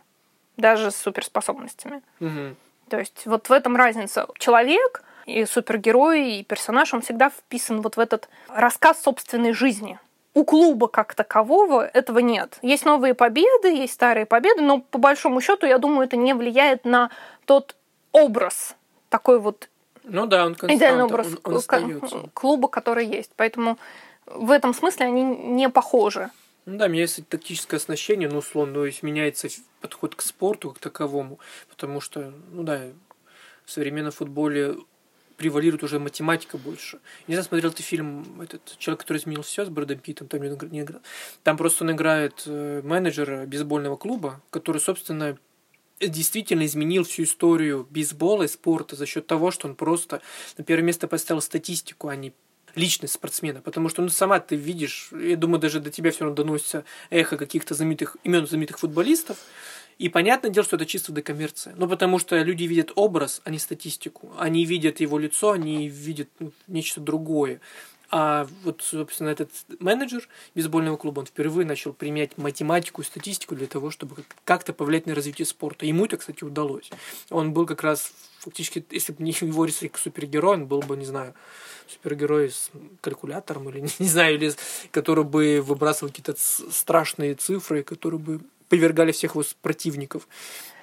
даже с суперспособностями. Мгм. То есть вот в этом разница. Человек и супергерой, и персонаж, он всегда вписан вот в этот рассказ собственной жизни. У клуба как такового этого нет. Есть новые победы, есть старые победы, но по большому счету, я думаю, это не влияет на тот образ, такой вот Ну да, он константа, идеальный образ он, он остается. клуба, который есть. Поэтому в этом смысле они не похожи. Ну да, меняется тактическое оснащение, ну, условно, то есть меняется подход к спорту как таковому, потому что, ну да, в современном футболе превалирует уже математика больше. Не знаю, смотрел ты фильм этот «Человек, который изменил все» с Брэдом Питтом, там, не не там просто он играет э, менеджера бейсбольного клуба, который, собственно, действительно изменил всю историю бейсбола и спорта за счет того, что он просто на первое место поставил статистику, а не личность спортсмена, потому что ну сама ты видишь, я думаю, даже до тебя все равно доносится эхо каких-то знаменитых имен знаменитых футболистов, и понятное дело, что это чисто декоммерция. Ну, потому что люди видят образ, а не статистику. Они видят его лицо, они видят ну, нечто другое. А вот, собственно, этот менеджер бейсбольного клуба, он впервые начал применять математику и статистику для того, чтобы как- как-то повлиять на развитие спорта. Ему это, кстати, удалось. Он был как раз фактически, если бы не *laughs* его рисовали как супергерой, он был бы, не знаю, супергерой с калькулятором или *laughs* не, знаю, или который бы выбрасывал какие-то страшные цифры, которые бы повергали всех его противников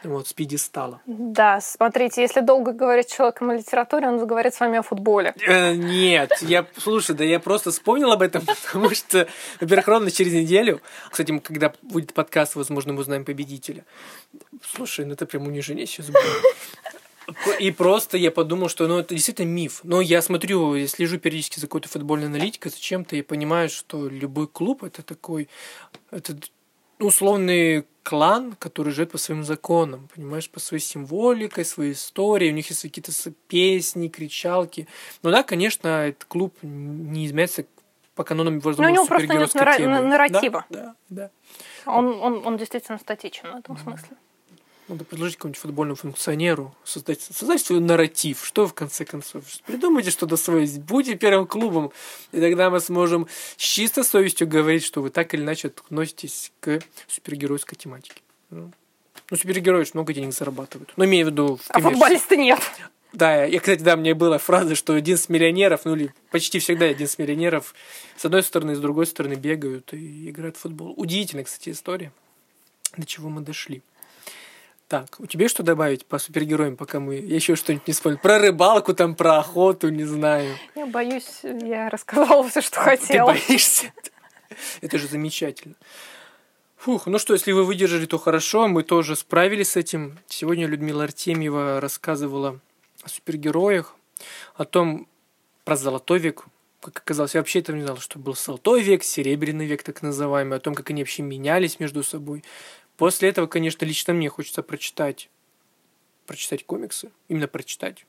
вот, с пьедестала. Да, смотрите, если долго говорить с человеком о литературе, он заговорит с вами о футболе. Э, Нет, я, слушай, да я просто вспомнил об этом, *laughs* потому что, во-первых, ровно через неделю, кстати, когда будет подкаст, возможно, мы узнаем победителя. Слушай, ну это прям унижение сейчас было. И просто я подумал, что ну, это действительно миф. Но я смотрю, я слежу периодически за какой-то футбольной аналитикой, зачем-то, и понимаю, что любой клуб это такой, это условный клан, который живет по своим законам, понимаешь, по своей символике, своей истории, у них есть какие-то песни, кричалки. Ну да, конечно, этот клубб не изменяется по канонам возможно, Ну, у него просто нет темы. на- нарратива. Да, да, да. Он, он, он действительно статичен в этом смысле. Надо предложить какому-нибудь футбольному функционеру создать, создать свой нарратив. Что в конце концов? Придумайте что-то свое. Будьте первым клубом, и тогда мы сможем с чистой совестью говорить, что вы так или иначе относитесь к супергеройской тематике. Ну, ну, супергерои же много денег зарабатывают. Ну, имею в виду А футболисты нет. Да, я, кстати, да, мне была фраза, что один с миллионеров, ну или почти всегда один с миллионеров, с одной стороны и с другой стороны бегают и играют в футбол. Удивительная, кстати, история, до чего мы дошли. Так, у тебя есть что добавить по супергероям, пока мы... Я еще что-нибудь не вспомнил. Про рыбалку, там, про охоту, не знаю. Я боюсь, я рассказала все, что Ты хотела. боишься? Это же замечательно. Фух, ну что, если вы выдержали, то хорошо, мы тоже справились с этим. Сегодня Людмила Артемьева рассказывала о супергероях, о том, про золотой век, как оказалось, я вообще этого не знал, что был золотой век, серебряный век так называемый, о том, как они вообще менялись между собой. После этого, конечно, лично мне хочется прочитать, прочитать комиксы, именно прочитать.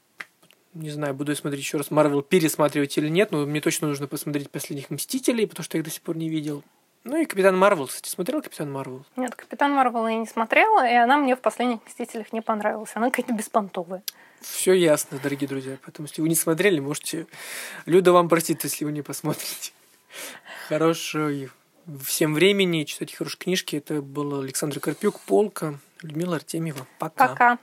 Не знаю, буду я смотреть еще раз Марвел, пересматривать или нет, но мне точно нужно посмотреть последних Мстителей, потому что я их до сих пор не видел. Ну и Капитан Марвел, кстати, смотрел Капитан Марвел? Нет, Капитан Марвел я не смотрела, и она мне в последних Мстителях не понравилась. Она какая-то беспонтовая. Все ясно, дорогие друзья. Поэтому, если вы не смотрели, можете... Люда вам простит, если вы не посмотрите. Хорошего всем времени, читайте хорошие книжки. Это был Александр Карпюк, Полка, Людмила Артемьева. Пока. Пока.